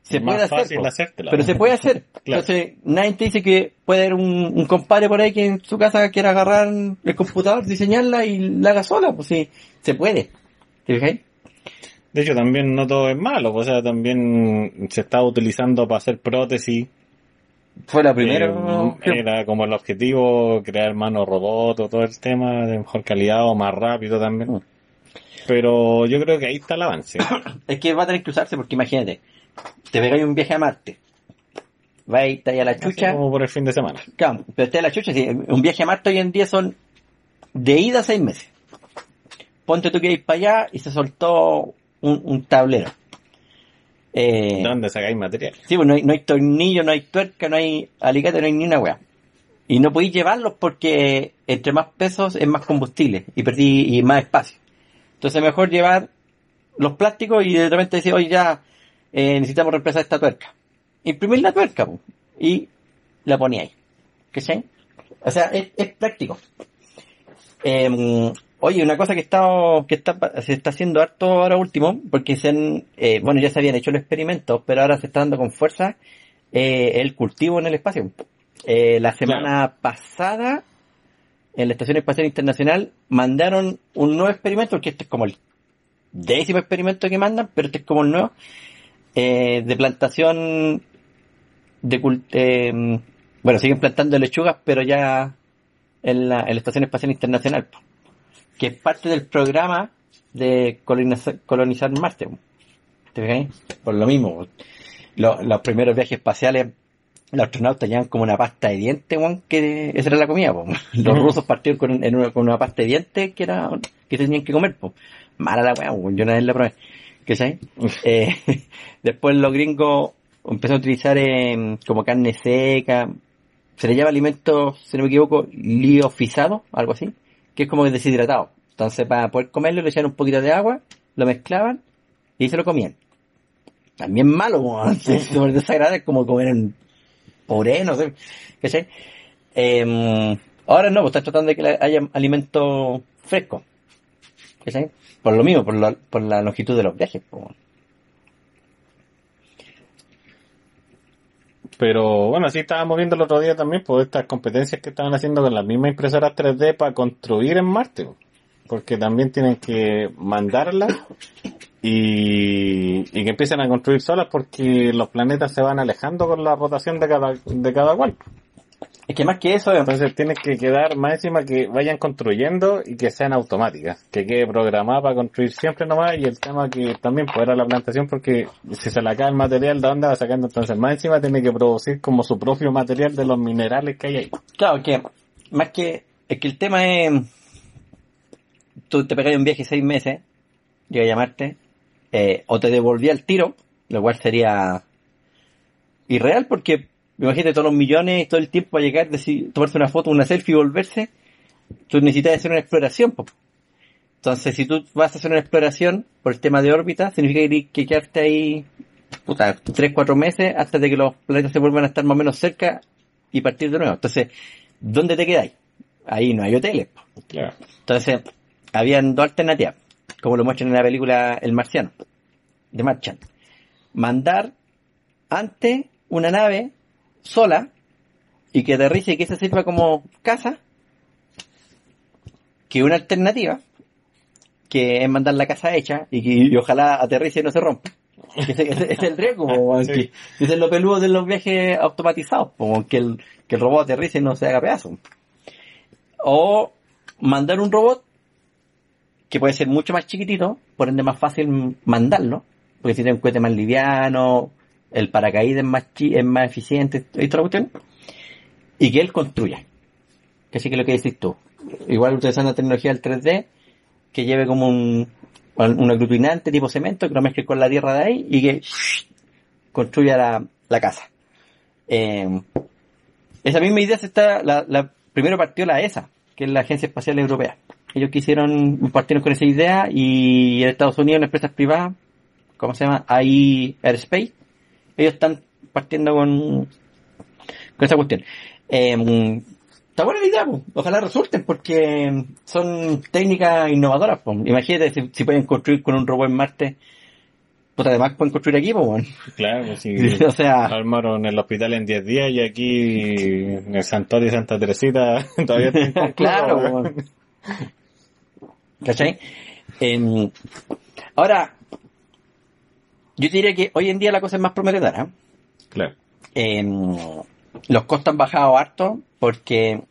se Es puede hacer. fácil po. hacértela, pero ¿no? se puede hacer. Claro. Entonces, nadie te dice que puede haber un, un compadre por ahí que en su casa quiera agarrar el computador, diseñarla y la haga sola, pues sí, se puede. ¿Te fijáis? De hecho, también no todo es malo, o sea, también se está utilizando para hacer prótesis. Fue la primera. Eh, era como el objetivo crear manos robot o todo el tema de mejor calidad o más rápido también. Mm. Pero yo creo que ahí está el avance. Es que va a tener que usarse porque imagínate, te pegáis un viaje a Marte, vais ahí a la Así chucha, como por el fin de semana. claro, pero estáis a la chucha, sí, un viaje a Marte hoy en día son de ida seis meses. Ponte tú que ir para allá y se soltó un, un tablero. Eh, ¿De dónde sacáis material? Sí, pues no hay, no hay tornillo, no hay tuerca, no hay alicate, no hay ni una weá. Y no podéis llevarlos porque entre más pesos es más combustible y perdí y más espacio. Entonces mejor llevar los plásticos y de repente decir, oye ya eh, necesitamos reemplazar esta tuerca. Imprimir la tuerca po, y la poníais. ¿Cachai? O sea, es, es práctico. Em, oye, una cosa que está, que está, se está haciendo harto ahora último, porque se han, eh, bueno, ya se habían hecho los experimentos, pero ahora se está dando con fuerza eh, el cultivo en el espacio. Eh, la semana pasada, en la Estación Espacial Internacional, mandaron un nuevo experimento, porque este es como el décimo experimento que mandan, pero este es como el nuevo, eh, de plantación de eh, bueno, siguen plantando lechugas, pero ya en la, en la Estación Espacial Internacional, po, que es parte del programa de colonizar, colonizar Marte. ¿Te fijáis? Por lo mismo. Lo- los primeros viajes espaciales, los astronautas llevan como una pasta de dientes, weón, que esa era la comida. Los rusos partieron con, en una, con una pasta de dientes que era que tenían que comer. Po. Mala la weá, yo una vez la probé. ¿Cachai? Eh, después los gringos empezaron a utilizar eh, como carne seca, se le llama alimento, si no me equivoco, liofisado, algo así, que es como deshidratado. Entonces para poder comerlo le echaban un poquito de agua, lo mezclaban y se lo comían. También malo, es súper desagradable, es como comer en puré, no sé, ¿cachai? Eh, ahora no, pues están tratando de que haya alimento fresco, ¿cachai? Por lo mismo, por la, por la longitud de los viajes, pues, Pero bueno, así estábamos viendo el otro día también, por estas competencias que estaban haciendo con las mismas impresoras 3D para construir en Marte. po. Porque también tienen que mandarlas y, y que empiecen a construir solas porque los planetas se van alejando con la rotación de cada, de cada cual. Es que más que eso, Entonces tienes que quedar más encima que vayan construyendo y que sean automáticas, que quede programada para construir siempre nomás y el tema que también a la plantación porque si se le acaba el material de dónde va sacando entonces más encima tiene que producir como su propio material de los minerales que hay ahí. Claro, que más que es que el tema es tú te pegas un viaje seis meses, llega a llamarte, eh, o te devolvía el tiro, lo cual sería irreal porque imagínate todos los millones todo el tiempo a llegar, decir, tomarse una foto, una selfie y volverse, tú necesitas hacer una exploración. po. Entonces, si tú vas a hacer una exploración por el tema de órbita, significa que tienes que quedarte ahí, puta, tres, cuatro meses hasta de que los planetas se vuelvan a estar más o menos cerca y partir de nuevo. Entonces, ¿dónde te quedáis? Ahí no hay hoteles. po. Entonces, habían dos alternativas, como lo muestran en la película El Marciano, de Martian. Mandar antes una nave sola y que aterrice y que se sirva como casa que una alternativa que es mandar la casa hecha y que y ojalá aterrice y no se rompa. Ese, es el riesgo, po, Sí. que- ese es lo peludo de los viajes automatizados, po, que el, que el robot aterrice y no se haga pedazo. O mandar un robot que puede ser mucho más chiquitito, por ende más fácil mandarlo, porque si tiene un cohete más liviano, el paracaídas es más, chi- es más eficiente, y toda la cuestión, y que él construya. Que sí que lo que decís tú. Igual utilizando la tecnología del 3D, que lleve como un, un aglutinante tipo cemento, que lo mezcle con la tierra de ahí y que construya la, la casa. Eh, esa misma idea se está, la, la primero partió la ESA, que es la Agencia Espacial Europea. Ellos quisieron, partieron con esa idea y en Estados Unidos, las empresas privadas, ¿cómo se llama? AI Airspace, ellos están partiendo con, con esa cuestión. Eh, está buena la idea, po. ojalá resulten, porque son técnicas innovadoras. po. Imagínate si, si pueden construir con un robot en Marte, pues además pueden construir aquí, pues, bueno. Claro, pues sí. o sea, Armaron el hospital en 10 días y aquí en el santuario de Santa Teresita todavía está inconcluso, claro. ¿Cachai? Em, ahora, yo diría que hoy en día la cosa es más prometedora. Claro. Em, los costos han bajado harto porque,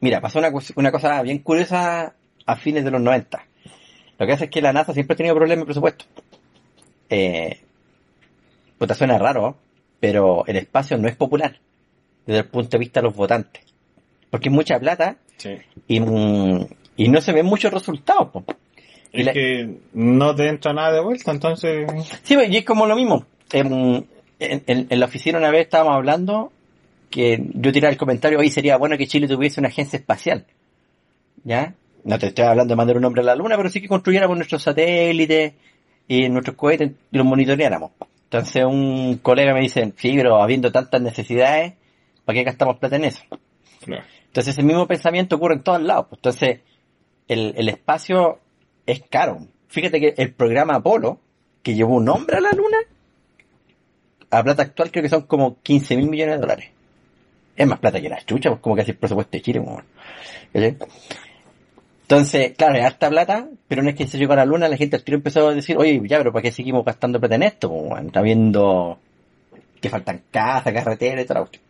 mira, pasó una, cos- una cosa bien curiosa a fines de los 90. Lo que hace es que la NASA siempre ha tenido problemas de presupuesto. Eh, puta, suena raro, pero el espacio no es popular desde el punto de vista de los votantes. Porque es mucha plata Sí. y, mm, y no se ven muchos resultados. po. Y Es la- que no te entra nada de vuelta, entonces... Sí, pues, y es como lo mismo. En, en- la oficina una vez estábamos hablando que yo tiraba el comentario, hoy sería bueno que Chile tuviese una agencia espacial. ¿Ya? No te estoy hablando de mandar un hombre a la luna, pero sí que construyéramos nuestros satélites y nuestros cohetes y los monitoreáramos. Entonces un colega me dice, sí, pero habiendo tantas necesidades, ¿para qué gastamos plata en eso? Claro. Entonces ese mismo pensamiento ocurre en todos lados. Entonces el, el espacio es caro. Fíjate que el programa Apolo, que llevó un hombre a la luna, a plata actual creo que son como 15 mil millones de dólares. Es más plata que la chucha, pues como casi el presupuesto de Chile. Entonces, claro, es harta plata, pero una vez que se llegó a la luna, la gente al tiro empezó a decir, oye, ya, pero ¿para qué seguimos gastando plata en esto? weón? Está viendo que faltan casas, carreteras y cuestión.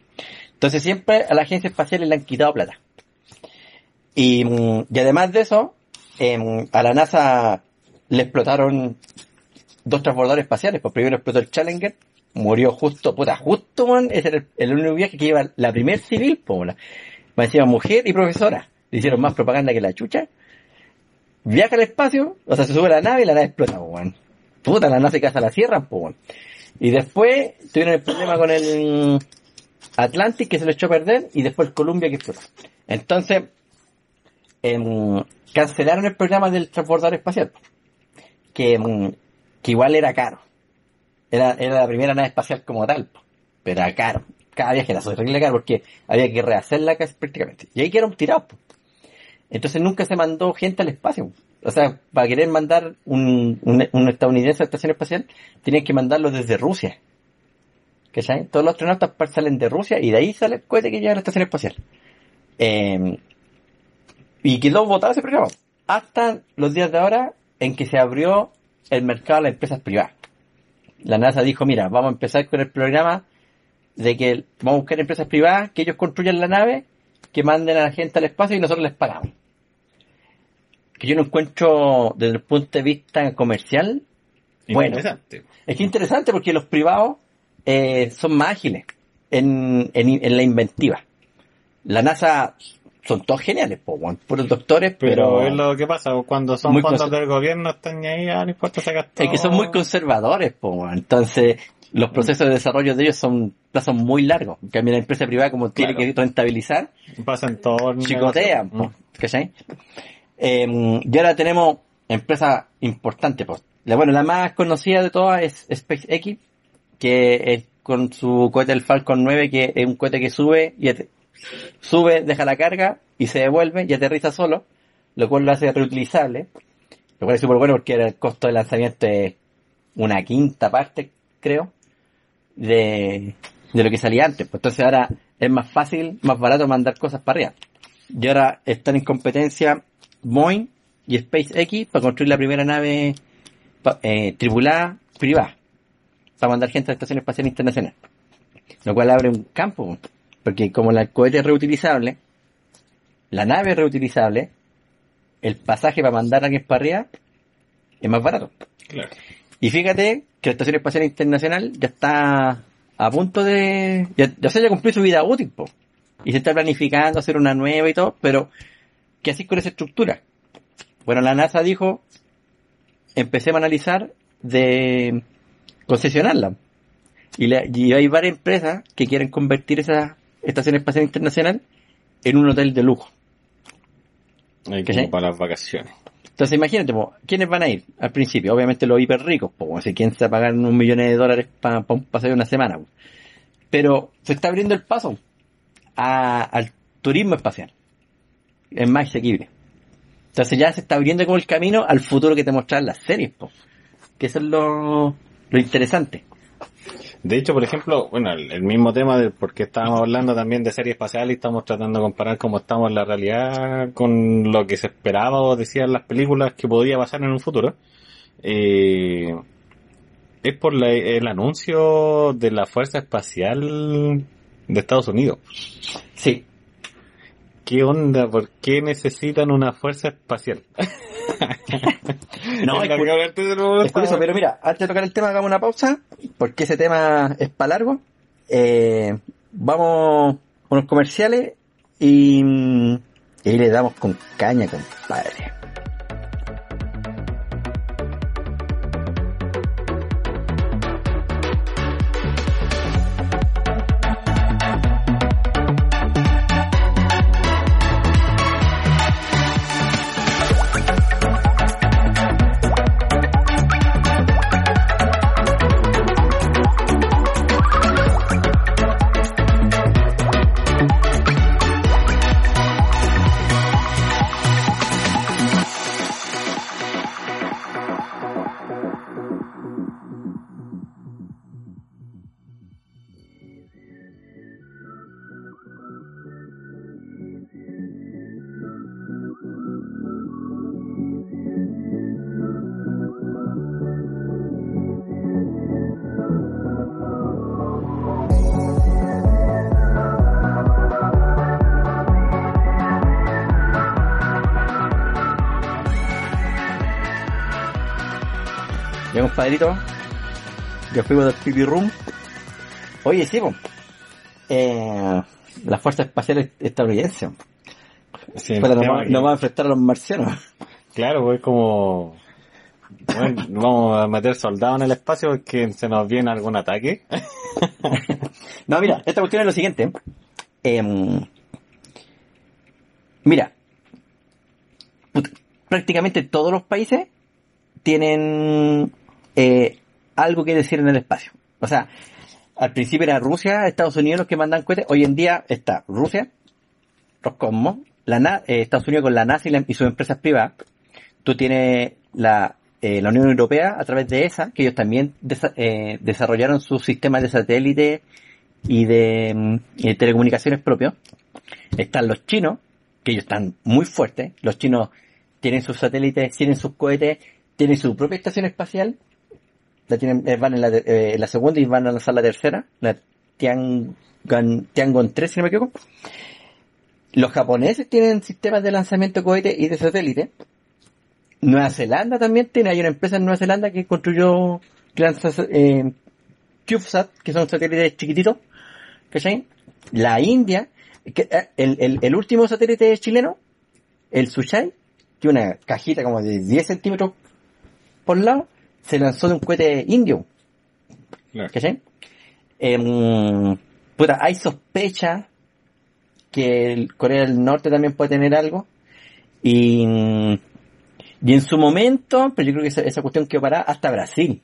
Entonces siempre a la agencia espacial le han quitado plata. Y, mm, y además de eso, em, a la NASA le explotaron dos transbordadores espaciales. Pues primero explotó el Challenger, murió justo, puta, justo, ese era el, único viaje que lleva la primer civil, pues, me decía mujer y profesora. Le hicieron más propaganda que la chucha. Viaja al espacio, o sea, se sube a la nave y la nave explota, pues. Puta, la nave se casa la sierra, pues. Y después tuvieron el problema con el Atlantic que se lo echó a perder y después el Columbia que explotó. Entonces, em, cancelaron el programa del transbordador espacial. Que, em, que igual era caro. Era, era la primera nave espacial como tal, pero era caro. Cada viaje era terrible caro porque había que rehacerla casi prácticamente. Y ahí quedaron tirados. Entonces nunca se mandó gente al espacio. O sea, para querer mandar un, un, un estadounidense a la estación espacial, tenían que mandarlo desde Rusia. ¿Cachai? Todos los astronautas salen de Rusia y de ahí sale el cohete que llega a la estación espacial. Eh, y quedó votado ese programa. Hasta los días de ahora en que se abrió el mercado a las empresas privadas. La NASA dijo, mira, vamos a empezar con el programa de que vamos a buscar empresas privadas, que ellos construyan la nave, que manden a la gente al espacio y nosotros les pagamos. Que yo no encuentro desde el punto de vista comercial, Bueno. Interesante. es que interesante porque los privados eh, son más ágiles en, en, en la inventiva. La NASA son todos geniales, po, weón, puros doctores, Pero, pero, es lo que pasa, cuando son Muy fondos del gobierno están ahí, ah, no importa sacar todo. es que son muy conservadores, po, weón. entonces los procesos de desarrollo de ellos son plazos muy largos. En cambio la empresa privada como tiene que rentabilizar, Pasan todo. chicotean, po, ¿cachai? Eh, y ahora tenemos empresas importantes, pues. La, bueno, la más conocida de todas es SpaceX, que es con su cohete el Falcon 9, que es un cohete que sube y sube, deja la carga y se devuelve y aterriza solo, lo cual lo hace reutilizable. Lo cual es súper bueno porque el costo de lanzamiento es una quinta parte, creo, de, de lo que salía antes. Pues entonces ahora es más fácil, más barato mandar cosas para arriba. Y ahora están en competencia Boeing y SpaceX para construir la primera nave eh, tripulada privada para mandar gente a la Estación Espacial Internacional. Lo cual abre un campo, porque como la- el cohete es reutilizable, la nave es reutilizable, el pasaje para mandar a alguien para arriba es más barato. Claro. Y fíjate que la Estación Espacial Internacional ya está a punto de... Ya, ya se haya cumplido su vida útil, po. Y se está planificando hacer una nueva y todo, pero ¿qué así con esa estructura? Bueno, la NASA dijo, empecemos a analizar de concesionarla. Y, la- y hay varias empresas que quieren convertir esa Estación Espacial Internacional en un hotel de lujo. Ahí ¿Qué como sé? para las vacaciones. Entonces imagínate, po, ¿quiénes van a ir al principio? Obviamente los hiper ricos, pues, si quién se va a pagar unos millones de dólares para un paseo de una semana. po. Pero se está abriendo el paso a- al turismo espacial. Es más asequible. Entonces ya se está abriendo como el camino al futuro que te muestran las series, po. que eso es lo, lo interesante. De hecho, por ejemplo, bueno, el, mismo tema de por qué estábamos hablando también de serie espacial y estamos tratando de comparar cómo estamos en la realidad con lo que se esperaba o decían las películas que podía pasar en un futuro. Eh, es por la- el anuncio de la Fuerza Espacial de Estados Unidos. Sí, ¿Qué onda? ¿Por qué necesitan una fuerza espacial? No, es, cu- es curioso, pero mira, antes de tocar el tema hagamos una pausa, porque ese tema es para largo. Eh, vamos con los comerciales y, y le damos con caña, compadre. Fuimos del pipi room. Oye, sí, po. Eh, la Fuerza Espacial Estadounidense. Sí, nos va, que- nos va a enfrentar a los marcianos. Claro, pues como... Bueno, vamos a meter soldados en el espacio porque se nos viene algún ataque. No, mira, esta cuestión es lo siguiente. Em, mira, prácticamente todos los países tienen eh, algo que decir en el espacio. O sea, al principio era Rusia, Estados Unidos los que mandan cohetes. Hoy en día está Rusia, Roscosmos, la eh, Estados Unidos con la NASA y, y sus empresas privadas. Tú tienes la, eh, la Unión Europea a través de esa, que ellos también eh, desarrollaron sus sistemas de satélite y de mm, eh, telecomunicaciones propios. Están los chinos, que ellos están muy fuertes. Los chinos tienen sus satélites, tienen sus cohetes, tienen su propia estación espacial. La tienen, eh, van en la, eh, la segunda y van a lanzar la tercera, la Tiangong, Tiangong 3, si no me equivoco. Los japoneses tienen sistemas de lanzamiento de cohetes y de satélite. Nueva Zelanda también tiene, hay una empresa en Nueva Zelanda que construyó, que eh, CubeSat, que son satélites chiquititos, ¿cachai? La India, eh, el, el, último satélite chileno, el Suchai, que una cajita como de 10 centímetros por lado, se lanzó de un cohete indio, Claro. ¿cachai? Em, puta, hay sospecha que el Corea del Norte también puede tener algo, y, y en su momento, pero yo creo que esa, esa cuestión quedó parada hasta Brasil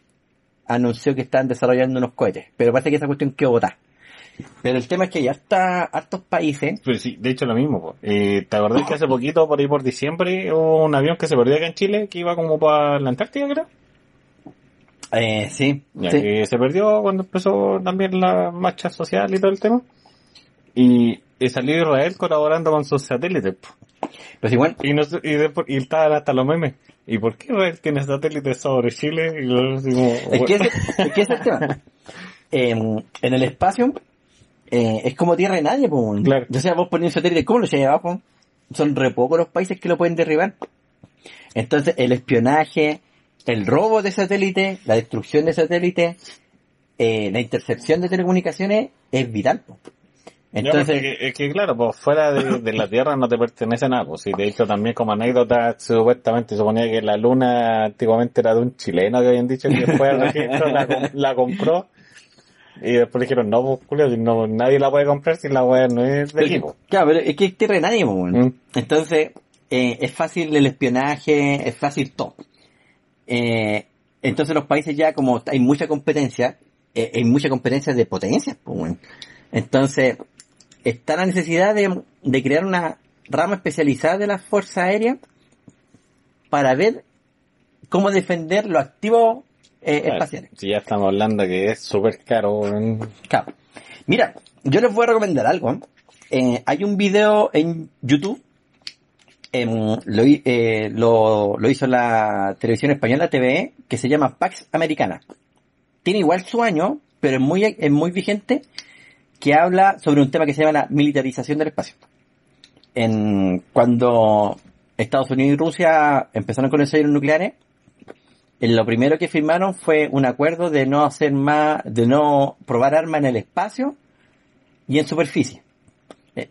anunció que están desarrollando unos cohetes, pero parece que esa cuestión quedó botada. Pero el tema es que ya está hartos países, Pero sí, de hecho lo mismo. Eh, ¿Te acordás que hace poquito, por ahí por diciembre, hubo un avión que se perdió acá en Chile que iba como para la Antártida, creo? Eh, sí, Ya sí. que se perdió cuando empezó también la marcha social y todo el tema. Y, y salió Israel colaborando con sus satélites. Pero igual, Y, no, y, después, y estaban hasta los memes. ¿Y por qué Israel tiene satélites sobre Chile? Y así como, es que ese, es que ese es el tema. Em, en el espacio, eh, es como tierra de nadie, pues. Claro. O sea, vos pones un satélite, ¿cómo lo llevas abajo? Son re pocos los países que lo pueden derribar. Entonces, el espionaje, el robo de satélites, la destrucción de satélites, eh, la intercepción de telecomunicaciones es vital. Entonces, es que claro, pues fuera de, de la Tierra no te pertenece nada, pues y de hecho también como anécdota supuestamente suponía que la luna antiguamente era de un chileno que habían dicho que después el registro la, com- la compró y después dijeron no, pues Julio, no, nadie la puede comprar si la wea no es de pues. claro, pero es que es tierra de nadie. Mm. Entonces, eh, es fácil el espionaje, es fácil todo. Eh, entonces los países ya, como hay mucha competencia, eh, hay mucha competencia de potencias, po, weón. Entonces, está la necesidad de, de crear una rama especializada de la Fuerza Aérea para ver cómo defender los activos eh, espaciales. Si ya estamos hablando que es súper caro. Claro. Mira, yo les voy a recomendar algo. ¿eh? Eh, hay un video en YouTube, em, eh, lo, hizo la televisión española TVE, que se llama Pax Americana. Tiene igual su año, pero es muy, es muy vigente, que habla sobre un tema que se llama la militarización del espacio. En, cuando Estados Unidos y Rusia empezaron con ensayos nucleares, lo primero que firmaron fue un acuerdo de no hacer más, de no probar armas en el espacio y en superficie. Eh,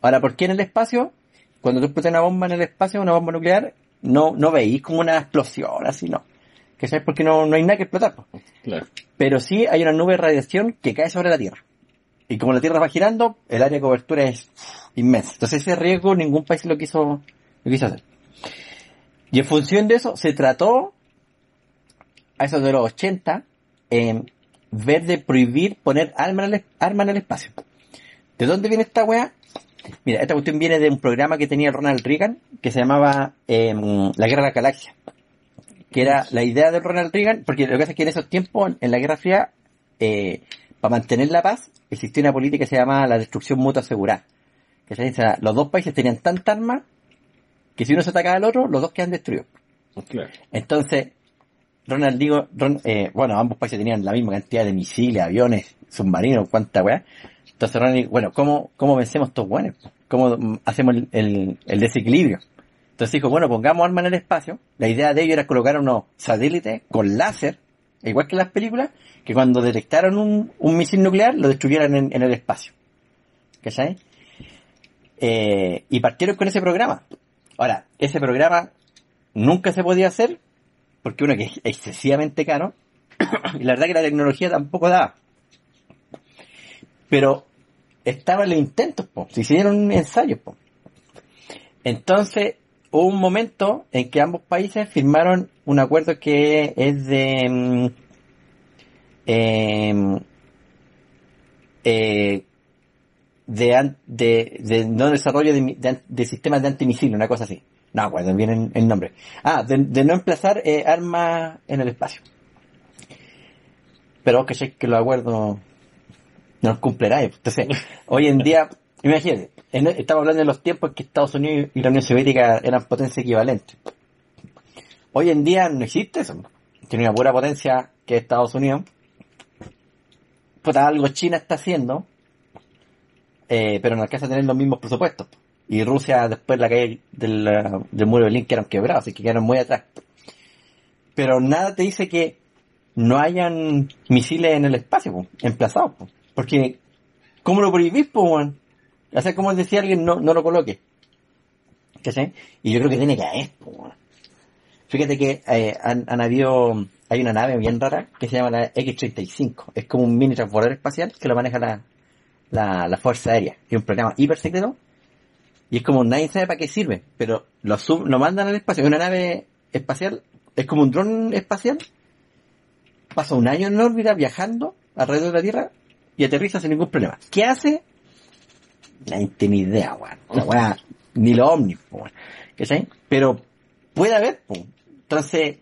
Ahora, ¿por qué en el espacio? Cuando tú explotas una bomba en el espacio, una bomba nuclear, no, no veis como una explosión, así no. Que sabes porque no, no hay nada que explotar. po. Claro. Pero sí hay una nube de radiación que cae sobre la Tierra. Y como la Tierra va girando, el área de cobertura es inmensa. Entonces ese riesgo ningún país lo quiso, lo quiso hacer. Y en función de eso, se trató, a eso de los 80, en ver de prohibir poner arma en el, arma en el espacio. ¿De dónde viene esta weá? Mira, esta cuestión viene de un programa que tenía Ronald Reagan, que se llamaba em, La Guerra de la Galaxia. Que era la idea de Ronald Reagan, porque lo que pasa es que en esos tiempos, en la Guerra Fría, eh, para mantener la paz, existía una política que se llamaba la destrucción mutua asegurada. Que se dice, los dos países tenían tanta arma que si uno se atacaba al otro, los dos quedan destruidos. Claro. Entonces, Ronald digo, Ron- eh, bueno, ambos países tenían la misma cantidad de misiles, aviones, submarinos, cuánta weá. Entonces dijo, bueno, ¿cómo, cómo vencemos estos weones? ¿Cómo hacemos el, desequilibrio? Entonces dijo, bueno, pongamos armas en el espacio. La idea de ello era colocar unos satélites con láser, igual que en las películas, que cuando detectaron un, un misil nuclear lo destruyeran en, el espacio. ¿Cachai? Eh, y partieron con ese programa. Ahora, ese programa nunca se podía hacer porque uno que es excesivamente caro y la verdad que la tecnología tampoco daba. Pero estaban los intentos, po. se hicieron ensayos. Po. Entonces hubo un momento en que ambos países firmaron un acuerdo que es de mm, em, eh, de, de, de no desarrollo de, de, sistemas de antimisil, una cosa así. No acuerdo bien el, nombre. Ah, de, no emplazar eh, armas en el espacio. Pero que sé que los acuerdos no los cumplirá. Entonces, hoy en día, imagínate, en- estamos hablando de los tiempos en que Estados Unidos y la Unión Soviética eran potencias equivalentes. Hoy en día no existe eso. Tiene una pura potencia que es Estados Unidos. Puta, algo China está haciendo, eh, pero no alcanza a tener los mismos presupuestos. Y Rusia, después de la caída del, del muro de Berlín, quedaron quebrados, así que quedaron muy atrás. Pero nada te dice que no hayan misiles en el espacio, po, emplazados, po. Porque ¿cómo lo prohibís, po, weón? O sea, como decía alguien, no, no lo coloque. ¿Cachai? Y yo creo que tiene que haber, po. Fíjate que eh, han, han habido, hay una nave bien rara que se llama la X-35. Es como un mini transbordador espacial que lo maneja la, la, la Fuerza Aérea. Es un programa hiper secreto. Y es como nadie sabe para qué sirve. Pero lo, sub, lo mandan al espacio. Es una nave espacial. Es como un dron espacial. Pasa un año en órbita viajando alrededor de la Tierra y aterriza sin ningún problema. ¿Qué hace? La idea, weón. La weá, ni lo po, weón. Pero puede haber, po. Entonces,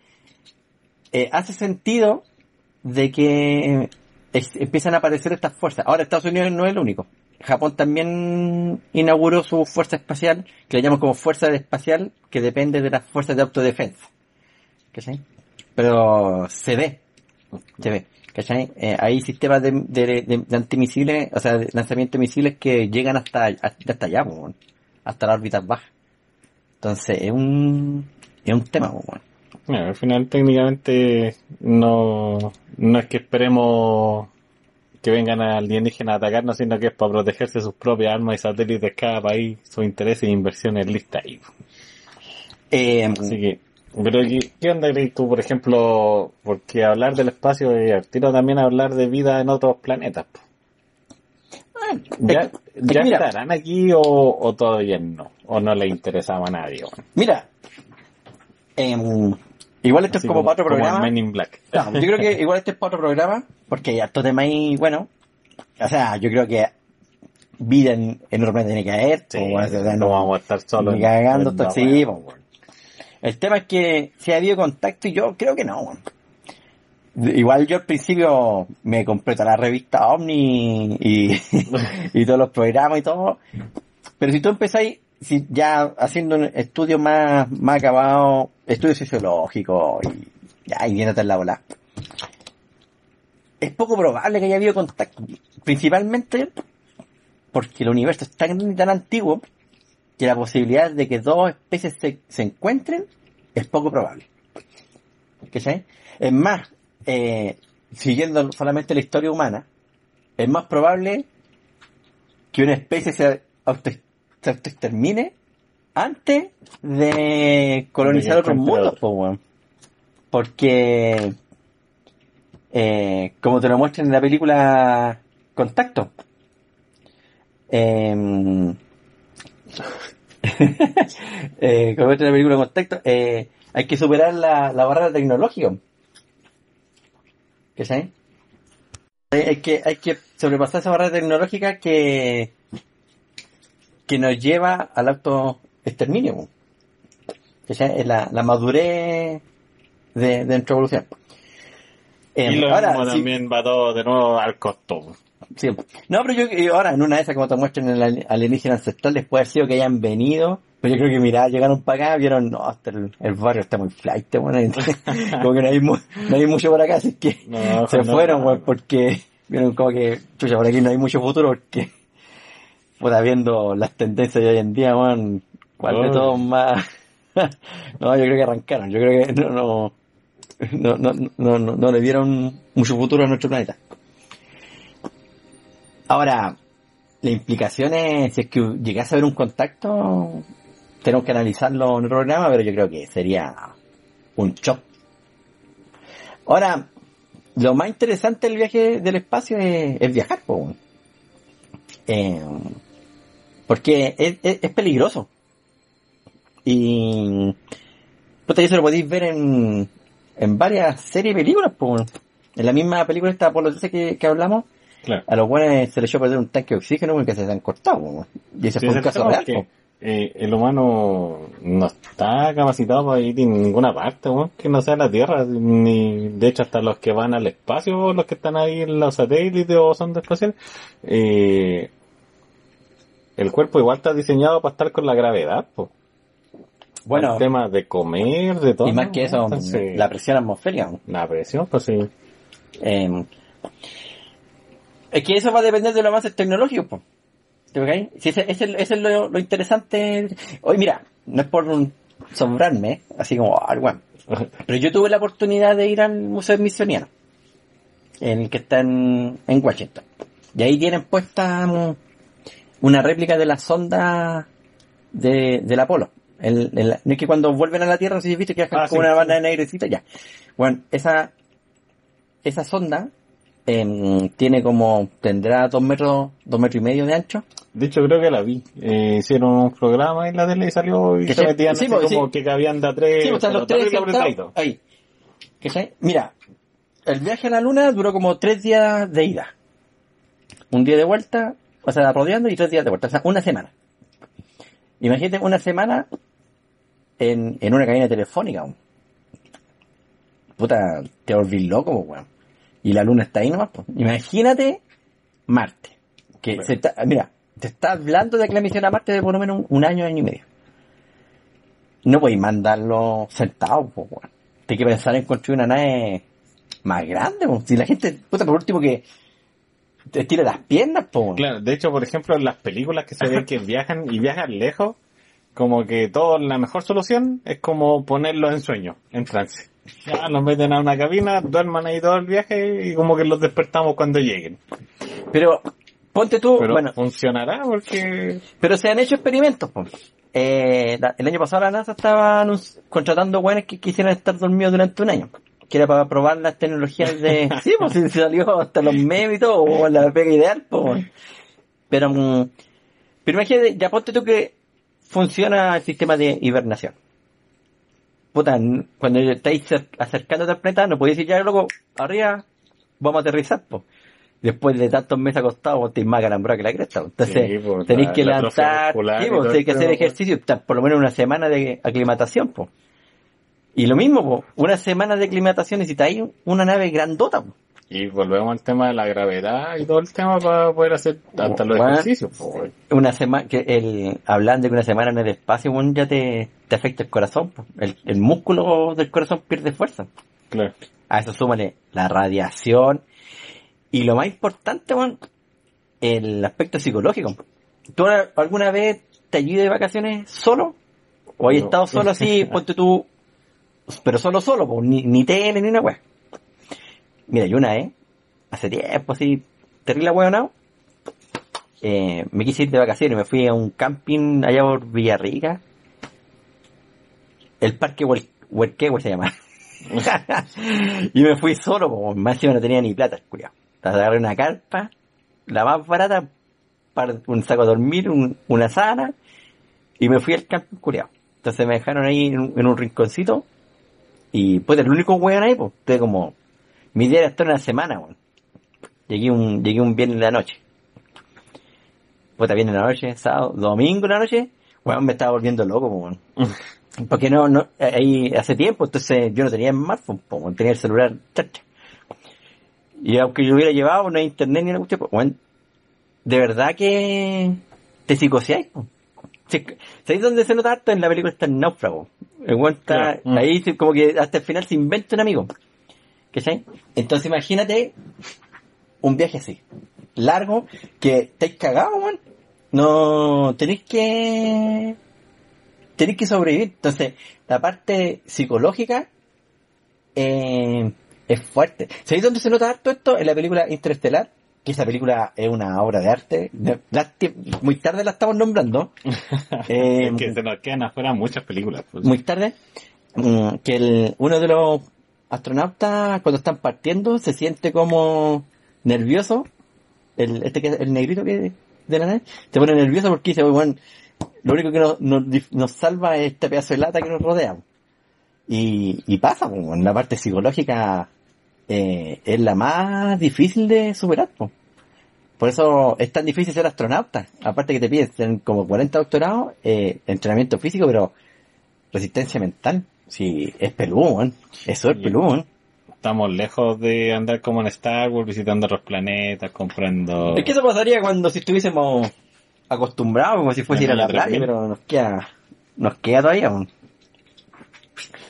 eh, hace sentido de que es- empiezan a aparecer estas fuerzas. Ahora Estados Unidos no es el único. Japón también inauguró su fuerza espacial, que le llamamos como fuerza espacial, que depende de las fuerzas de autodefensa. ¿Cachai? Pero se ve, se ve. ¿Cachai? Eh, hay sistemas de, de, de- de antimisiles, o sea, de lanzamiento de misiles que llegan hasta, hasta allá, weón. hasta las órbitas bajas. Entonces, es un, es un tema. Mira, al final técnicamente no, no es que esperemos que vengan alienígenas a atacarnos, sino que es para protegerse sus propias armas y satélites cada país, sus intereses e inversiones listas ahí. Eh, Así que, pero ¿qué, qué onda crees tú, por ejemplo? Porque hablar del espacio es divertido también hablar de vida en otros planetas. po. ¿Ya, mira, estarán aquí o, o todavía no? ¿O no le interesaba a nadie? bueno? Mira, em, igual esto Así es como, para otro programa. Men in Black. No, yo creo que igual este es para otro programa, porque hay hartos temas ahí, bueno, o sea, yo creo que vida en, en tiene que haber, Sí, pues, bueno, o sea, no vamos a estar solos. cagando, la sí, pues, bueno. El tema es que si ha habido contacto y yo creo que no. Igual yo al principio me compré toda la revista Omni y, todos los programas y todo. Pero si tú empezáis, si ya haciendo un estudio más, más acabado, estudio sociológico y ya, y viéndote en la bola. Es poco probable que haya habido contacto. Principalmente porque el universo es tan, tan antiguo que la posibilidad de que dos especies se, se encuentren es poco probable. ¿Cachai? Es más, eh, siguiendo solamente la historia humana, es más probable que una especie se auto, se autoextermine antes de colonizar otros mundos. Porque, eh, como te lo muestran en la película Contacto, em, eh, como la película Contacto, eh, hay que superar la, la barrera tecnológica. ¿Qué sabes? Hay, que, hay que sobrepasar esa barrera tecnológica que, que nos lleva al auto exterminio. Que es la, la madurez de, de nuestra evolución. Eh, Y lo ahora, mismo también va todo de nuevo al costo. Sí. No, pero yo, ahora, en una de esas, como te muestran en el alienígena ancestral, después de haber sido que hayan venido, pero yo creo que, mira, llegaron para acá, vieron, no, hasta el, el barrio está muy flight, bueno, entonces, como que no hay, mu- no hay mucho por acá, así que No, se no, fueron, no. porque vieron como que, chucha, por aquí no hay mucho futuro, porque, puta, viendo las tendencias de hoy en día, weón, cuál de todos más, no, yo creo que arrancaron, yo creo que no, no, no, no, no, no, no le dieron mucho futuro a nuestro planeta. Ahora, la implicación es, si es que llegase a haber un contacto, tenemos que analizarlo en el programa, pero yo creo que sería un shock. Ahora, lo más interesante del viaje del espacio es, viajar, po. Eh, porque es, peligroso. Y, puta, eso lo podéis ver en, en varias series y películas, po. En la misma película esta Apolo 13 que, que hablamos, Claro. a los buenos se les echó a perder un tanque de oxígeno porque se han cortado. Y ese Sí, fue un caso real. eh, el humano no está capacitado para ir en ninguna parte, weón, que no sea la Tierra, ni de hecho hasta los que van al espacio, los que están ahí en los satélites o sondas espaciales, eh, el cuerpo igual está diseñado para estar con la gravedad, po. Bueno, el tema de comer, de todo. y más que eso, Entonces, la presión atmosférica. la presión, pues sí. Eh, es que eso va a depender de los avances tecnológicos. po. ¿Te fijáis? Si ese, ese- ese es lo, lo interesante. Hoy, mira, no es por sombrarme, así como, ah, bueno, pero yo tuve la oportunidad de ir al Museo Smithsoniano, en el que está en, en Washington. Y ahí tienen puesta mm, una réplica de la sonda de, del Apolo. El, es que cuando vuelven a la Tierra, no sé si viste que dejan Ah, como sí, una sí. banda de negrecita, ya. Bueno, esa, esa sonda em, tiene como, tendrá dos metros, dos metros y medio de ancho. De hecho, creo que la vi. Eh, hicieron un programa en la tele y salió y se metían sí, así como sí. que cabían de a tres. Sí, están pero los tres ahí. ¿Cachai? Mira, el viaje a la luna duró como tres días de ida. Un día de vuelta, o sea, rodeando y tres días de vuelta. O sea, una semana. Imagínate una semana en, en una cabina telefónica. Puta, te volvís loco, weón. Y la luna está ahí nomás, pues. Imagínate Marte. Que Bueno. se está, mira, te está hablando de que la misión a Marte de por lo menos un, un año, año y medio. No podéis mandarlo sentado, pues, weón. Tienes que pensar en construir una nave más grande, pues. Si la gente, puta, por último que te tira las piernas, pues. Claro, de hecho, por ejemplo, en las películas que se ve que viajan y viajan lejos, como que todo, la mejor solución es como ponerlos en sueño, en trance. Ya los meten a una cabina, duerman ahí todo el viaje y como que los despertamos cuando lleguen. Pero, ponte tú, Pero bueno, funcionará porque... Pero se han hecho experimentos, pues. Eh, la- el año pasado la NASA estaba contratando buenos que quisieran estar dormidos durante un año. Que era para probar las tecnologías de... sí, pues si salió hasta los memes y todo, o la pega ideal, pues. Pero, mm, pero imagínate, ya ponte tú que funciona el sistema de hibernación. Puta, cuando estáis cer- acercándote al planeta, no podéis decir ya, loco, arriba, vamos a aterrizar, pues. Después de tantos meses acostados, vos estáis más calambrado que la cresta. po. Entonces, Sí, tenéis la- que la levantar, sí, tenéis que hacer ejercicio, por lo menos una semana de aclimatación, pues. Y lo mismo, pues, una semana de aclimatación necesitáis una nave grandota. Y volvemos al tema de la gravedad y todo el tema para poder hacer hasta los Bueno. ejercicios. Una semana, que el, hablando de que una semana en el espacio, bueno, ya te, te afecta el corazón. El, el músculo del corazón pierde fuerza. Claro. A eso súmale la radiación. Y lo más importante, bueno, el aspecto psicológico. ¿Tú alguna vez te has ido de vacaciones solo? ¿O has No. estado solo así, ponte tú, pero solo solo, pues, ni, ni tele ni una wea? Mira, yo una vez, hace tiempo así, terrible hueonado, eh, me quise ir de vacaciones, me fui a un camping allá por Villarrica. El parque Huerquehue se llama. y me fui solo, como más no tenía ni plata, cuidado. Entonces agarré una carpa, la más barata, para un saco de dormir, un- una sábana, y me fui al camping culiao. Entonces me dejaron ahí en un, rinconcito, y pues el único weón ahí, pues, como, mi día era estar una semana, weón. Llegué un, llegué un viernes de la noche. Puta, viernes de la noche, sábado, domingo de la noche, weón, me estaba volviendo loco, pues, weón. Porque no, no, ahí hace tiempo, entonces yo no tenía smartphone, po, tenía el celular, chacha. Y aunque yo hubiera llevado, no hay internet ni nada, cuestión, de verdad que te psicoseáis, ¿Sabéis dónde se nota harto? En la película está el náufrago. El está, Claro. Mm. ahí como que hasta el final se inventa un amigo. ¿Cachai? Entonces imagínate un viaje así, largo, que estáis cagados, weón. No, tenéis que, tenéis que sobrevivir. Entonces, la parte psicológica, eh, es fuerte. ¿Sabéis dónde se nota harto esto? En la película Interestelar, que esa película es una obra de arte. Muy tarde la estamos nombrando. Eh, es que se nos quedan afuera muchas películas. pues. muy tarde, mm, que el, uno de los astronautas cuando están partiendo se siente como nervioso, el, este que el negrito que de la nave, se pone nervioso porque dice, bueno, lo único que nos, nos, nos salva es este pedazo de lata que nos rodea. Y, y pasa, pues, la parte psicológica eh, es la más difícil de superar. pues. Por eso es tan difícil ser astronauta. Aparte que te piden tener como 40 doctorados, eh, entrenamiento físico, pero resistencia mental. Sí, es peludo, weón. Eso es peludo. Estamos lejos de andar como en Star Wars, visitando otros planetas, comprando... Es que eso pasaría cuando si estuviésemos acostumbrados, como si fuese ir a la playa, 3000. pero nos queda, nos queda todavía, weón.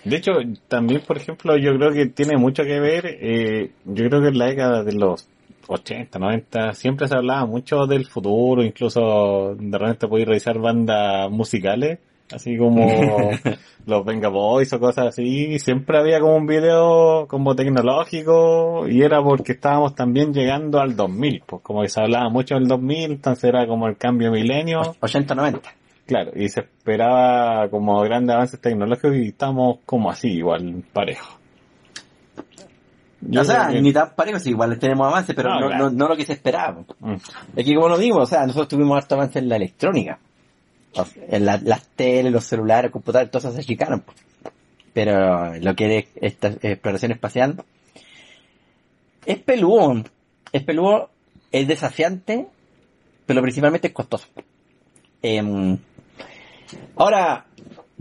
De hecho, también, por ejemplo, yo creo que tiene mucho que ver, eh, yo creo que en la década de los 80, 90, siempre se hablaba mucho del futuro, incluso de repente podéis revisar bandas musicales, así como los Venga Boys o cosas así, siempre había como un video como tecnológico y era porque estábamos también llegando al 2000, pues como que se hablaba mucho del 2000, entonces era como el cambio milenio. 80-90. Claro, y se esperaba como grandes avances tecnológicos y estamos como así, igual, parejo. Yo o sea, que- ni tan parejo, sí, igual tenemos avances, pero No, no, claro. no, no lo que se esperaba. Mm, Es que como lo digo, o sea, nosotros tuvimos harto avance en la electrónica. Las teles, los celulares, computadores, todas se achicaron. pues. Pero lo que es esta exploración espacial es peludo. Es peludo, es desafiante, pero principalmente es costoso. Em, ahora,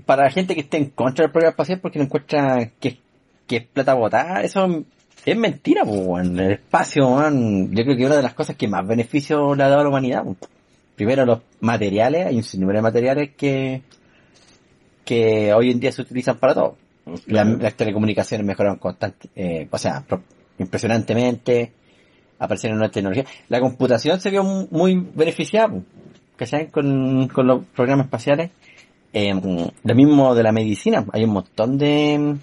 para la gente que esté en contra del programa espacial porque no encuentra que, que es plata botada, eso Es mentira, pues. El espacio, yo creo que es una de las cosas que más beneficio le ha dado a la humanidad. weón. Primero los materiales, hay un sinnúmero de materiales que, que hoy en día se utilizan para todo. La- las telecomunicaciones mejoraron constante, eh, o sea, pro- impresionantemente, aparecieron nuevas tecnologías. La computación se vio mu- muy beneficiada, ¿cachai? Con, con los programas espaciales. Eh, lo mismo de la medicina, hay un montón de mm,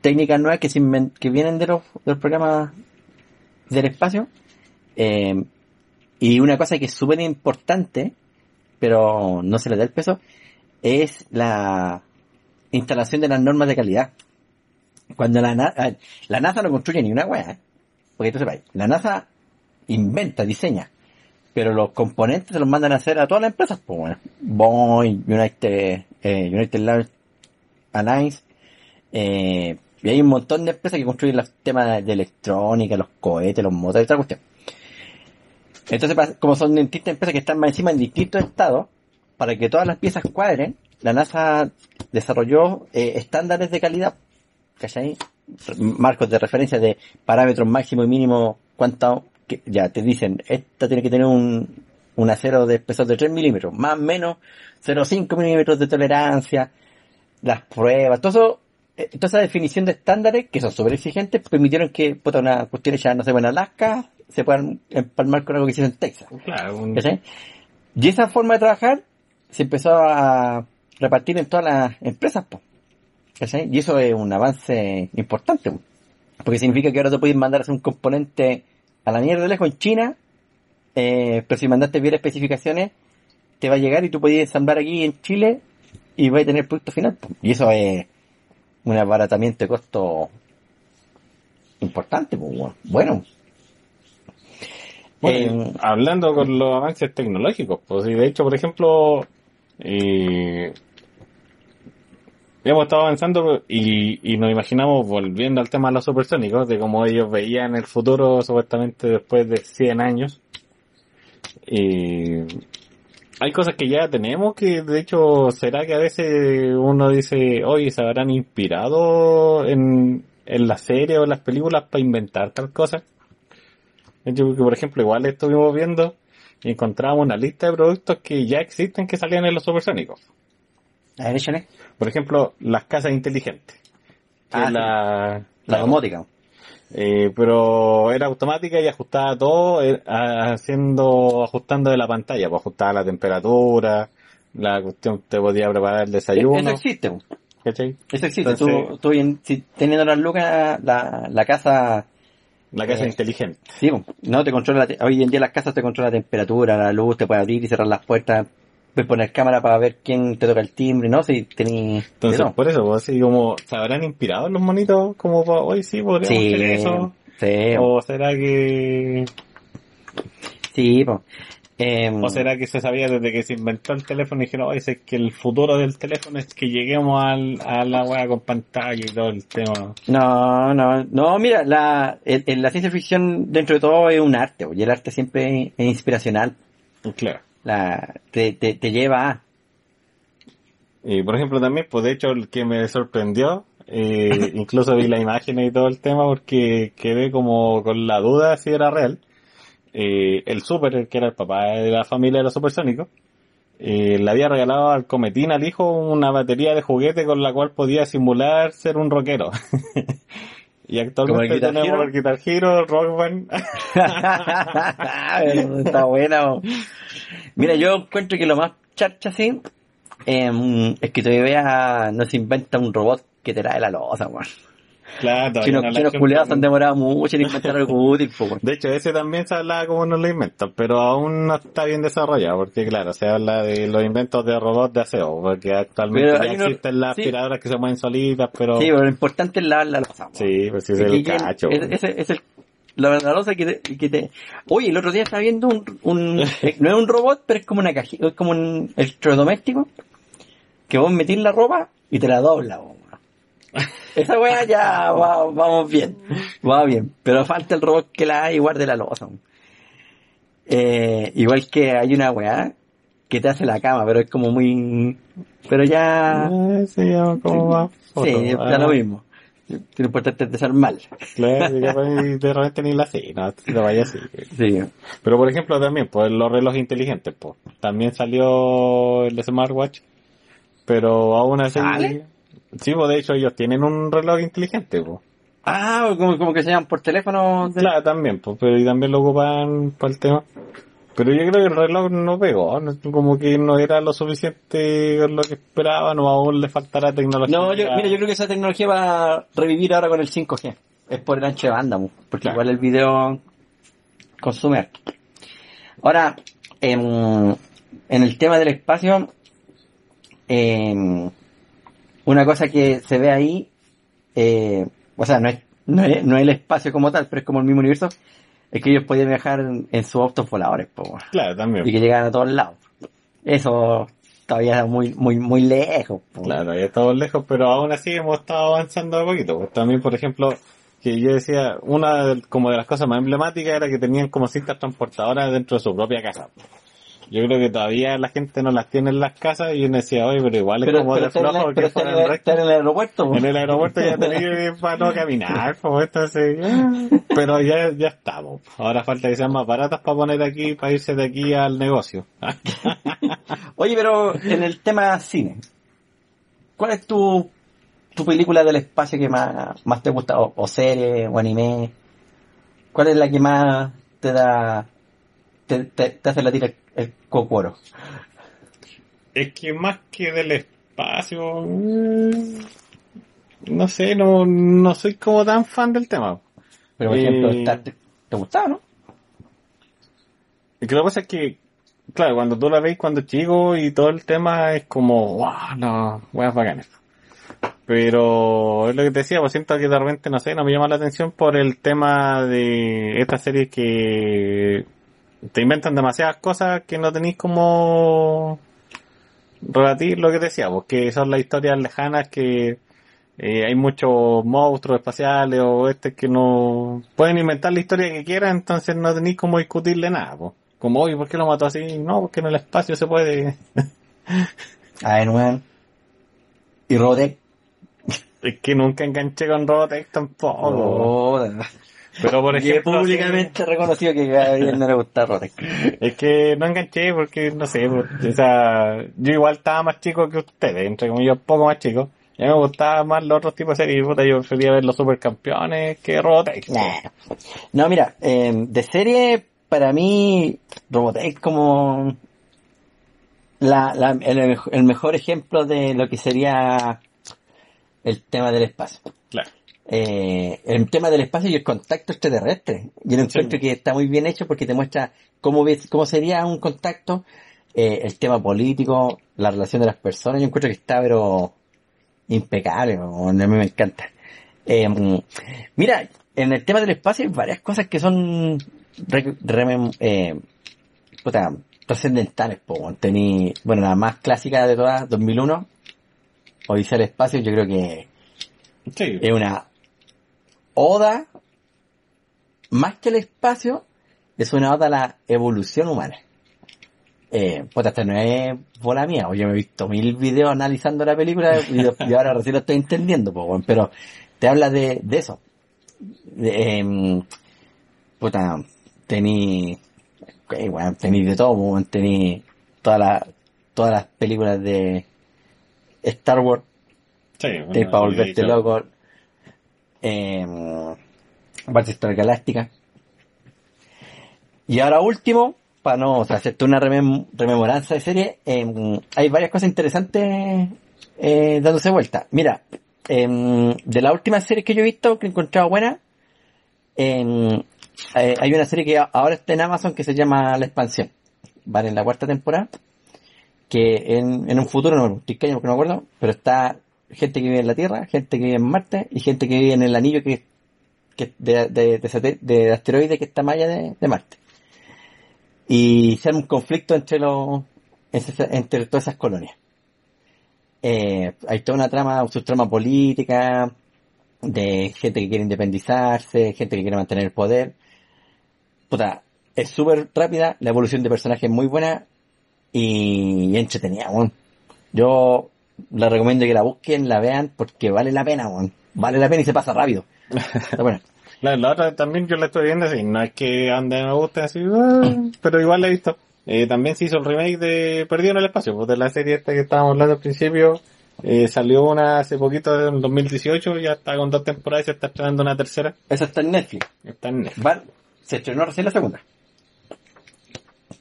técnicas nuevas que, se que vienen de los, de los programas del espacio. Eh, y una cosa que es súper importante, pero no se le da el peso, es la instalación de las normas de calidad. Cuando la, Na- ah, la NASA no construye ni una ¿eh? porque tú sepas, la NASA inventa, diseña, pero los componentes se los mandan a hacer a todas las empresas, pues Boeing, United, eh, United Alliance, eh, y hay un montón de empresas que construyen los temas de electrónica, los cohetes, los motores, la cuestión. Entonces, como son distintas empresas que están más encima en distintos estados, para que todas las piezas cuadren, la NASA desarrolló eh, estándares de calidad, ¿cachai? Marcos de referencia de parámetros máximo y mínimo, cuánto, que ya te dicen, esta tiene que tener un, un acero de espesor de 3 milímetros, más o menos 0,5 milímetros de tolerancia, las pruebas, todo eso, eh, toda esa definición de estándares, que son súper exigentes, permitieron que, puta, una cuestión hecha, no sé, en Alaska, se puedan empalmar con algo que hizo en Texas. Claro, un-. Y esa forma de trabajar se empezó a repartir en todas las empresas, po. Y eso es un avance importante, po, porque significa que ahora tú puedes mandar a hacer un componente a la mierda de lejos en China, eh, pero si mandaste bien especificaciones, te va a llegar y tú puedes ensamblar aquí en Chile y vas a tener el producto final. po. Y eso es un abaratamiento de costo importante, po, bueno. Bueno. Eh, hablando con los avances tecnológicos, pues y de hecho, por ejemplo, eh, hemos estado avanzando y, y nos imaginamos volviendo al tema de los supersónicos, de cómo ellos veían el futuro supuestamente después de 100 años. Eh, hay cosas que ya tenemos que, de hecho, será que a veces uno dice, oye, se habrán inspirado en, en la serie o en las películas para inventar tal cosa. Yo por ejemplo, igual estuvimos viendo y encontramos una lista de productos que ya existen que salían en los supersónicos. a ver, échale. Por ejemplo, las casas inteligentes. Ah, la, La claro, domótica. eh, pero era automática y ajustaba todo eh, haciendo, ajustando de la pantalla, pues ajustaba la temperatura, la cuestión te podía preparar el desayuno, Eso existe. ¿cachai? Eso existe. Entonces- tú, teniendo las lucas, la, la casa, La casa Eh, inteligente. sí, no te controla, la te- hoy en día las casas te controlan la temperatura, la luz, te puede abrir y cerrar las puertas, puedes poner cámara para ver quién te toca el timbre, ¿no? Si tení, Entonces, por eso, pues, así como, ¿se habrán inspirado los monitos como para, hoy sí, podríamos sí, hacer eso? sí, ¿O será que, sí, po. Em, o será que se sabía desde que se inventó el teléfono y dijeron, oye, es que el futuro del teléfono es que lleguemos al, a la wea con pantalla y todo el tema? No, no, no, mira, la, el- el- la ciencia ficción dentro de todo es un arte, y el arte siempre es inspiracional, Claro. la, te, te, te lleva a, Y por ejemplo también, pues de hecho el que me sorprendió, eh, incluso vi la imagen y todo el tema porque quedé como con la duda si era real. Eh, el super, el que era el papá de la familia de los supersónicos, eh, le había regalado al cometín al hijo una batería de juguete con la cual podía simular ser un rockero. y el actualmente Guitar tenemos Hero. el Guitar Hero, el Rock Band. Está bueno. Mira, yo encuentro que lo más charcha así em, es que todavía no se inventa un robot que te trae la losa, weón. Claro, la chinos han culiados han demorado mucho en inventar algo útil, po. De hecho, ese también se hablaba como no lo inventan, pero aún no está bien desarrollado, porque claro, se habla de los inventos de robots de aseo, porque actualmente Pero ya uno- existen las sí. aspiradoras que se mueven solitas, pero... Sí, pero lo importante es lavar la losa. Sí, pues sí, es el cacho. es- Ese es el la losa que te, que te... Oye, el otro día estaba viendo un, un eh, no es un robot, pero es como una cajita, es como un electrodoméstico que vos metís la ropa y te la dobla, weón. Esa weá ya va- vamos bien, va bien, pero falta el robot que la haga y guarde la losa. Eh, igual que hay una weá que te hace la cama, pero es como muy, pero ya, Ah, sí, ya como va. sí, da Ah, lo mismo. lo importante es desear mal. Claro, y ni- de repente ni la sé, no, te vaya así. Sí. Pero por ejemplo también, pues los relojes inteligentes, pues. También salió el smartwatch, pero aún así... ¿Sale? Sí, pues de hecho ellos tienen un reloj inteligente, pues. Ah, como, como que se llaman por teléfono. de- Claro, también, pues, pero y también lo ocupan para el tema. Pero yo creo que el reloj no pegó, no- como que no era lo suficiente con lo que esperaban o aún le faltará tecnología. No, yo, mira, yo creo que esa tecnología va a revivir ahora con el 5G. Es por el ancho de banda, mu, porque Claro. igual el video consume. Ahora, en, en el tema del espacio, em, una cosa que se ve ahí, eh, o sea, no es, no es, no es el espacio como tal, pero es como el mismo universo, es que ellos podían viajar en, en sus autos voladores, po, Claro, también. y que llegaban a todos lados. Eso todavía es muy, muy, muy lejos. po. Claro, ya estamos lejos, pero aún así hemos estado avanzando a poquito. Pues también, por ejemplo, que yo decía, una como de las cosas más emblemáticas era que tenían como cintas transportadoras dentro de su propia casa. Yo creo que todavía la gente no las tiene en las casas y uno decía, oye, pero igual es Pero, como pero de flojo pero que el resto. en el aeropuerto. En el aeropuerto ya tenía para no caminar, pues entonces, pero ya, ya estamos. Ahora falta que sean más baratas para poner aquí, para irse de aquí al negocio. Oye, pero en el tema cine, ¿cuál es tu, tu película del espacio que más, más te gusta? O, o serie, o anime. ¿Cuál es la que más te da, te, te, te hace latir el, el cocuoro? Es que más que del espacio, mm, no sé, no, no soy como tan fan del tema. Pero, por Eh, ejemplo, Trek, ¿te gustaba, no? Y que lo que pasa es que, claro, cuando tú la ves cuando chico y todo el tema es como, wow, no, weas bacanas. Pero es lo que te decía, pues siento que de repente, no sé, no me llama la atención por el tema de estas series que te inventan demasiadas cosas que no tenéis como relatir lo que decía, porque son las historias lejanas que eh, hay muchos monstruos espaciales o este que no pueden inventar la historia que quieran, entonces no tenéis como discutirle nada, pues. Como, oye, ¿por qué lo mató así? No, porque en el espacio se puede. Ver, weón. Y Robotech. Es que nunca enganché con Robotech tampoco. Pero por y ejemplo, públicamente reconocido que a Gabriel no le gusta Robotech. Es que no enganché porque, no sé, pues, o sea, yo igual estaba más chico que ustedes, entre comillas, poco más chico. Y a mí me gustaban más los otros tipos de series, puta, yo prefería ver los supercampeones que Robotech. No, mira, eh, de serie, para mí, Robotech como la, la- el, mej- el mejor ejemplo de lo que sería el tema del espacio. Eh, el tema del espacio y el contacto extraterrestre. Yo lo encuentro que está muy bien hecho porque te muestra cómo ves, cómo sería un contacto, eh, el tema político, la relación de las personas. Yo encuentro que está, pero impecable, a mí me encanta. Eh, mira, en el tema del espacio hay varias cosas que son re- re- eh, puta, trascendentales. Tení, bueno, la más clásica de todas, 2001, Odisea del Espacio, yo creo que Sí. es una oda, más que el espacio, es una oda a la evolución humana. Eh, puta, esta no es bola mía, yo me he visto mil videos analizando la película y, y ahora recién lo estoy entendiendo, weón, pero te habla de, de eso. De, em, puta, tení, ok, weón, tení de todo, tení todas las, todas las películas de Star Wars, Sí, bueno, para volverte loco. Eh, Battlestar Galáctica. Y ahora último, para no o hacerte una remem- rememoranza de serie, eh, hay varias cosas interesantes eh, dándose vuelta. Mira, eh, de las últimas series que yo he visto, que he encontrado buenas, eh, hay una serie que ahora está en Amazon que se llama La Expansión. Vale, en la cuarta temporada. Que en, un futuro, no, no me acuerdo, pero está gente que vive en la Tierra, gente que vive en Marte y gente que vive en el anillo que, que de, de, que está más allá de, Marte. Y se un conflicto entre los, entre, todas esas colonias. Eh, hay toda una trama, un subtrama política, de gente que quiere independizarse, gente que quiere mantener el poder. Puta, es súper rápida, la evolución de personajes es muy buena y, entretenida, weón. Yo les recomiendo que la busquen, la vean, porque vale la pena, weón. vale la pena y se pasa rápido. Está buena. La, la otra también yo la estoy viendo así, no es que ande me guste así, ah, pero igual la he visto. Eh, también se hizo el remake de Perdido en el Espacio, pues de la serie esta que estábamos hablando al principio. Eh, salió una hace poquito, en 2018, ya está con dos temporadas y se está estrenando una tercera. Esa está en Netflix. Está en Netflix. Se estrenó recién la segunda.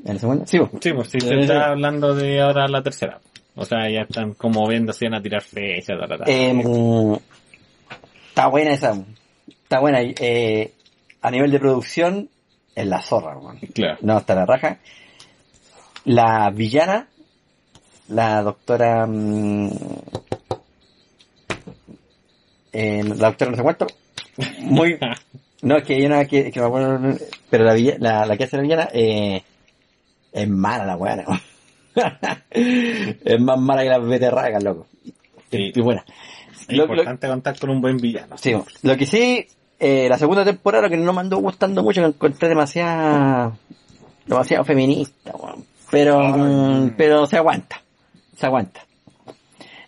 ¿En la segunda? Sí, vos. Sí, pues sí, se sí. está hablando de ahora la tercera. O sea, ya están como viendo si van a tirar fechas. Eh, está buena esa. Está buena. Eh, a nivel de producción, es la zorra, weón. Claro. No, está la raja. La villana, la doctora... mm, eh, la doctora no sé cuánto. Muy... No, es que hay una que, que me acuerdo, pero la, la, la que hace la villana eh, es mala la weá. ¿no? es más mala que las beterragas, loco. Sí. Y buena. Es Lo- lo- importante contar con un buen villano. Sí, lo que sí, eh, la segunda temporada lo que no me andó gustando mucho, que encontré demasiado, demasiado feminista, pero, mm, pero se aguanta, se aguanta.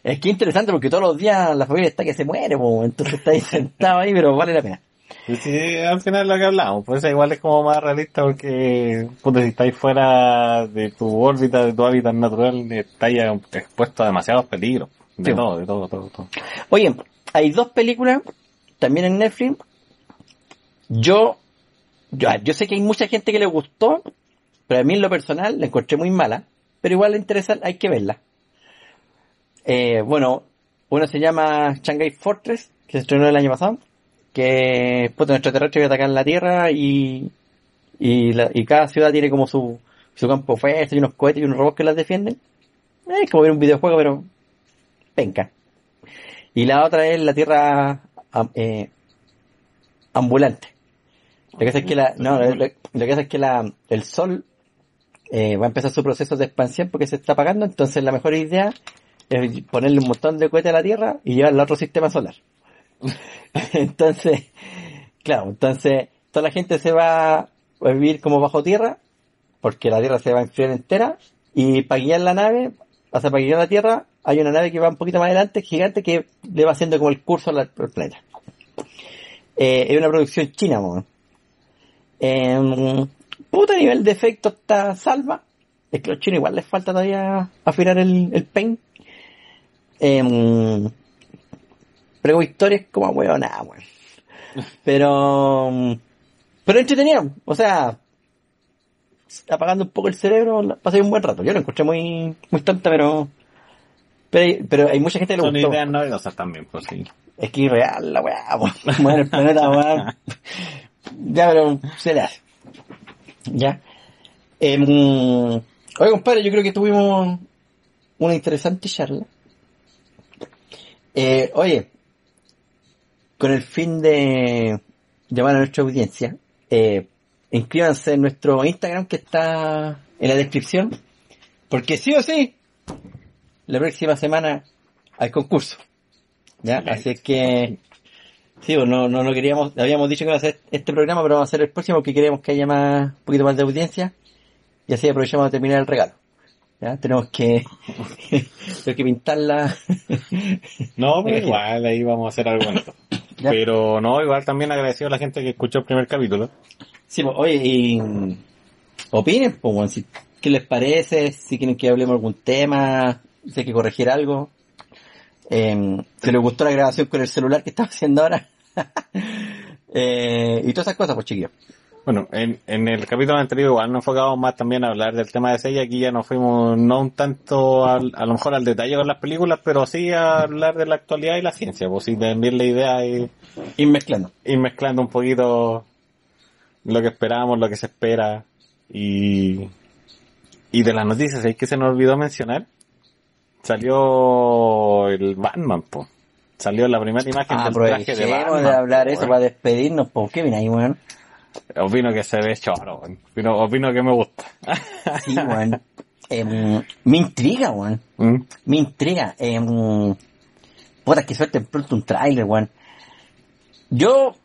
Es que interesante porque todos los días la familia está que se muere, po, entonces está ahí sentado ahí, pero vale la pena. Sí, al final lo que hablamos, pues igual es como más realista porque, puta, si estáis fuera de tu órbita, de tu hábitat natural, estáis expuesto a demasiados peligros. De Sí. todo, de todo, todo, todo. Oye, hay dos películas, también en Netflix. Yo, yo, yo sé que hay mucha gente que le gustó, pero a mí en lo personal la encontré muy mala, pero igual le interesa, hay que verla. Eh, bueno, una se llama Shanghai Fortress, que se estrenó el año pasado, que puta, un extraterrestre que atacan la Tierra y, y, la- y cada ciudad tiene como su, su campo fuerte y unos cohetes y unos robots que las defienden. Eh, Es como ver un videojuego, pero penca. Y la otra es la Tierra eh, ambulante. Lo que pasa es que la, no, lo, que pasa es que la, el Sol eh, va a empezar su proceso de expansión porque se está apagando, entonces la mejor idea es ponerle un montón de cohetes a la Tierra y llevarla a otro sistema solar. entonces, claro, entonces toda la gente se va a vivir como bajo tierra porque la Tierra se va a enfriar entera y para guiar la nave, o para guiar la Tierra hay una nave que va un poquito más adelante, gigante, que le va haciendo como el curso al, planeta. Eh, es una producción china, mo. Eh, puta nivel de efecto está salva. Es que a los chinos igual les falta todavía afinar el, el pen. Eh, pero historia es como weón, nada, weón. Pero, pero entretenido. O sea, apagando un poco el cerebro, pasé un buen rato. Yo lo encontré muy, muy tonta, pero, pero, hay- pero hay mucha gente que le Son gustó. ideas novedosas también, pues sí. Es que irreal la weá. Muere el planeta, weá. Ya, pero se le hace. Ya. Em, oye, compadre, yo creo que tuvimos una interesante charla. Eh, oye, con el fin de llamar a nuestra audiencia, eh, inscríbanse en nuestro Instagram que está en la descripción, porque sí o sí, la próxima semana hay concurso. ¿Ya? Así es que, sí, pues no, no, no queríamos, habíamos dicho que iba a ser este programa, pero vamos a hacer el próximo porque queremos que haya más, un poquito más de audiencia y así aprovechamos de terminar el regalo. ¿Ya? Tenemos que, tenemos que pintarla. No, pero Imagino. igual ahí vamos a hacer algo bonito. Ya. Pero no, igual también agradecido a la gente que escuchó el primer capítulo. Sí, pues, oye, y opinen, pues, bueno, si, qué les parece, si quieren que hablemos algún tema, si hay que corregir algo. Eh, si les gustó la grabación con el celular que estamos haciendo ahora. eh, y todas esas cosas, pues chiquillos. Bueno, en, en el capítulo anterior igual nos enfocamos más también a hablar del tema de serie. Aquí ya nos fuimos no un tanto al- a lo mejor al detalle con las películas, pero sí a hablar de la actualidad y la ciencia. Pues sí, también la idea es Ir mezclando. ir mezclando un poquito lo que esperábamos, lo que se espera y, y de las noticias, ¿sabes que se nos olvidó mencionar? Salió el Batman, po. Salió la primera imagen del traje de Batman. de hablar po, eso para despedirnos, pues, ¿qué viene ahí, weón? Opino que se ve choro, weón. opino, opino que me gusta. Sí, weón. Em, me intriga, weón. ¿Mm? Me intriga. Eh, puta, que suerte pronto un tráiler, weón. Yo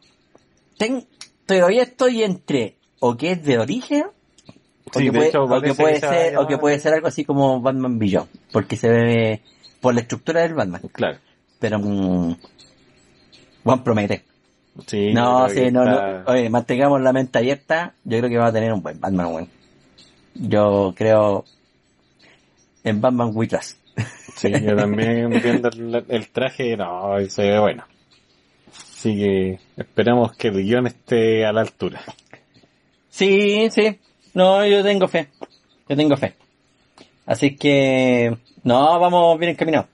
ten- todavía estoy entre o que es de origen o, Sí, que, de puede, hecho, o que parece puede que se va a ser o que llamar- puede ser algo así como Batman Beyond, porque se ve por la estructura del Batman. Claro. Pero mm, Juan promete. Sí, No, sí, no, está- no. Oye, mantengamos la mente abierta. Yo creo que va a tener un buen Batman, weón. Yo creo en Batman We Trust. Sí, yo también viendo el, el traje, no, se ve bueno. Así que esperamos que el guion esté a la altura. Sí, sí. No, yo tengo fe. Yo tengo fe. Así que, no, vamos bien encaminados.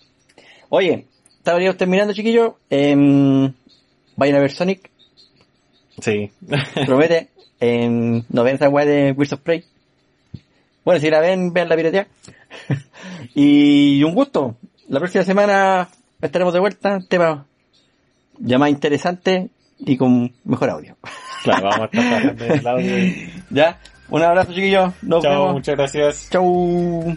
Oye, estaríamos terminando, chiquillos. Em, vayan a ver Sonic. Sí. Promete. En, no ven esa weá de Wheels of Prey. Bueno, si la ven, vean la piratería. y un gusto. La próxima semana estaremos de vuelta. Tema ya más interesante y con mejor audio. claro, vamos a estar el audio. ya, un abrazo chiquillos. Nos Chao, vemos. muchas gracias. Chau.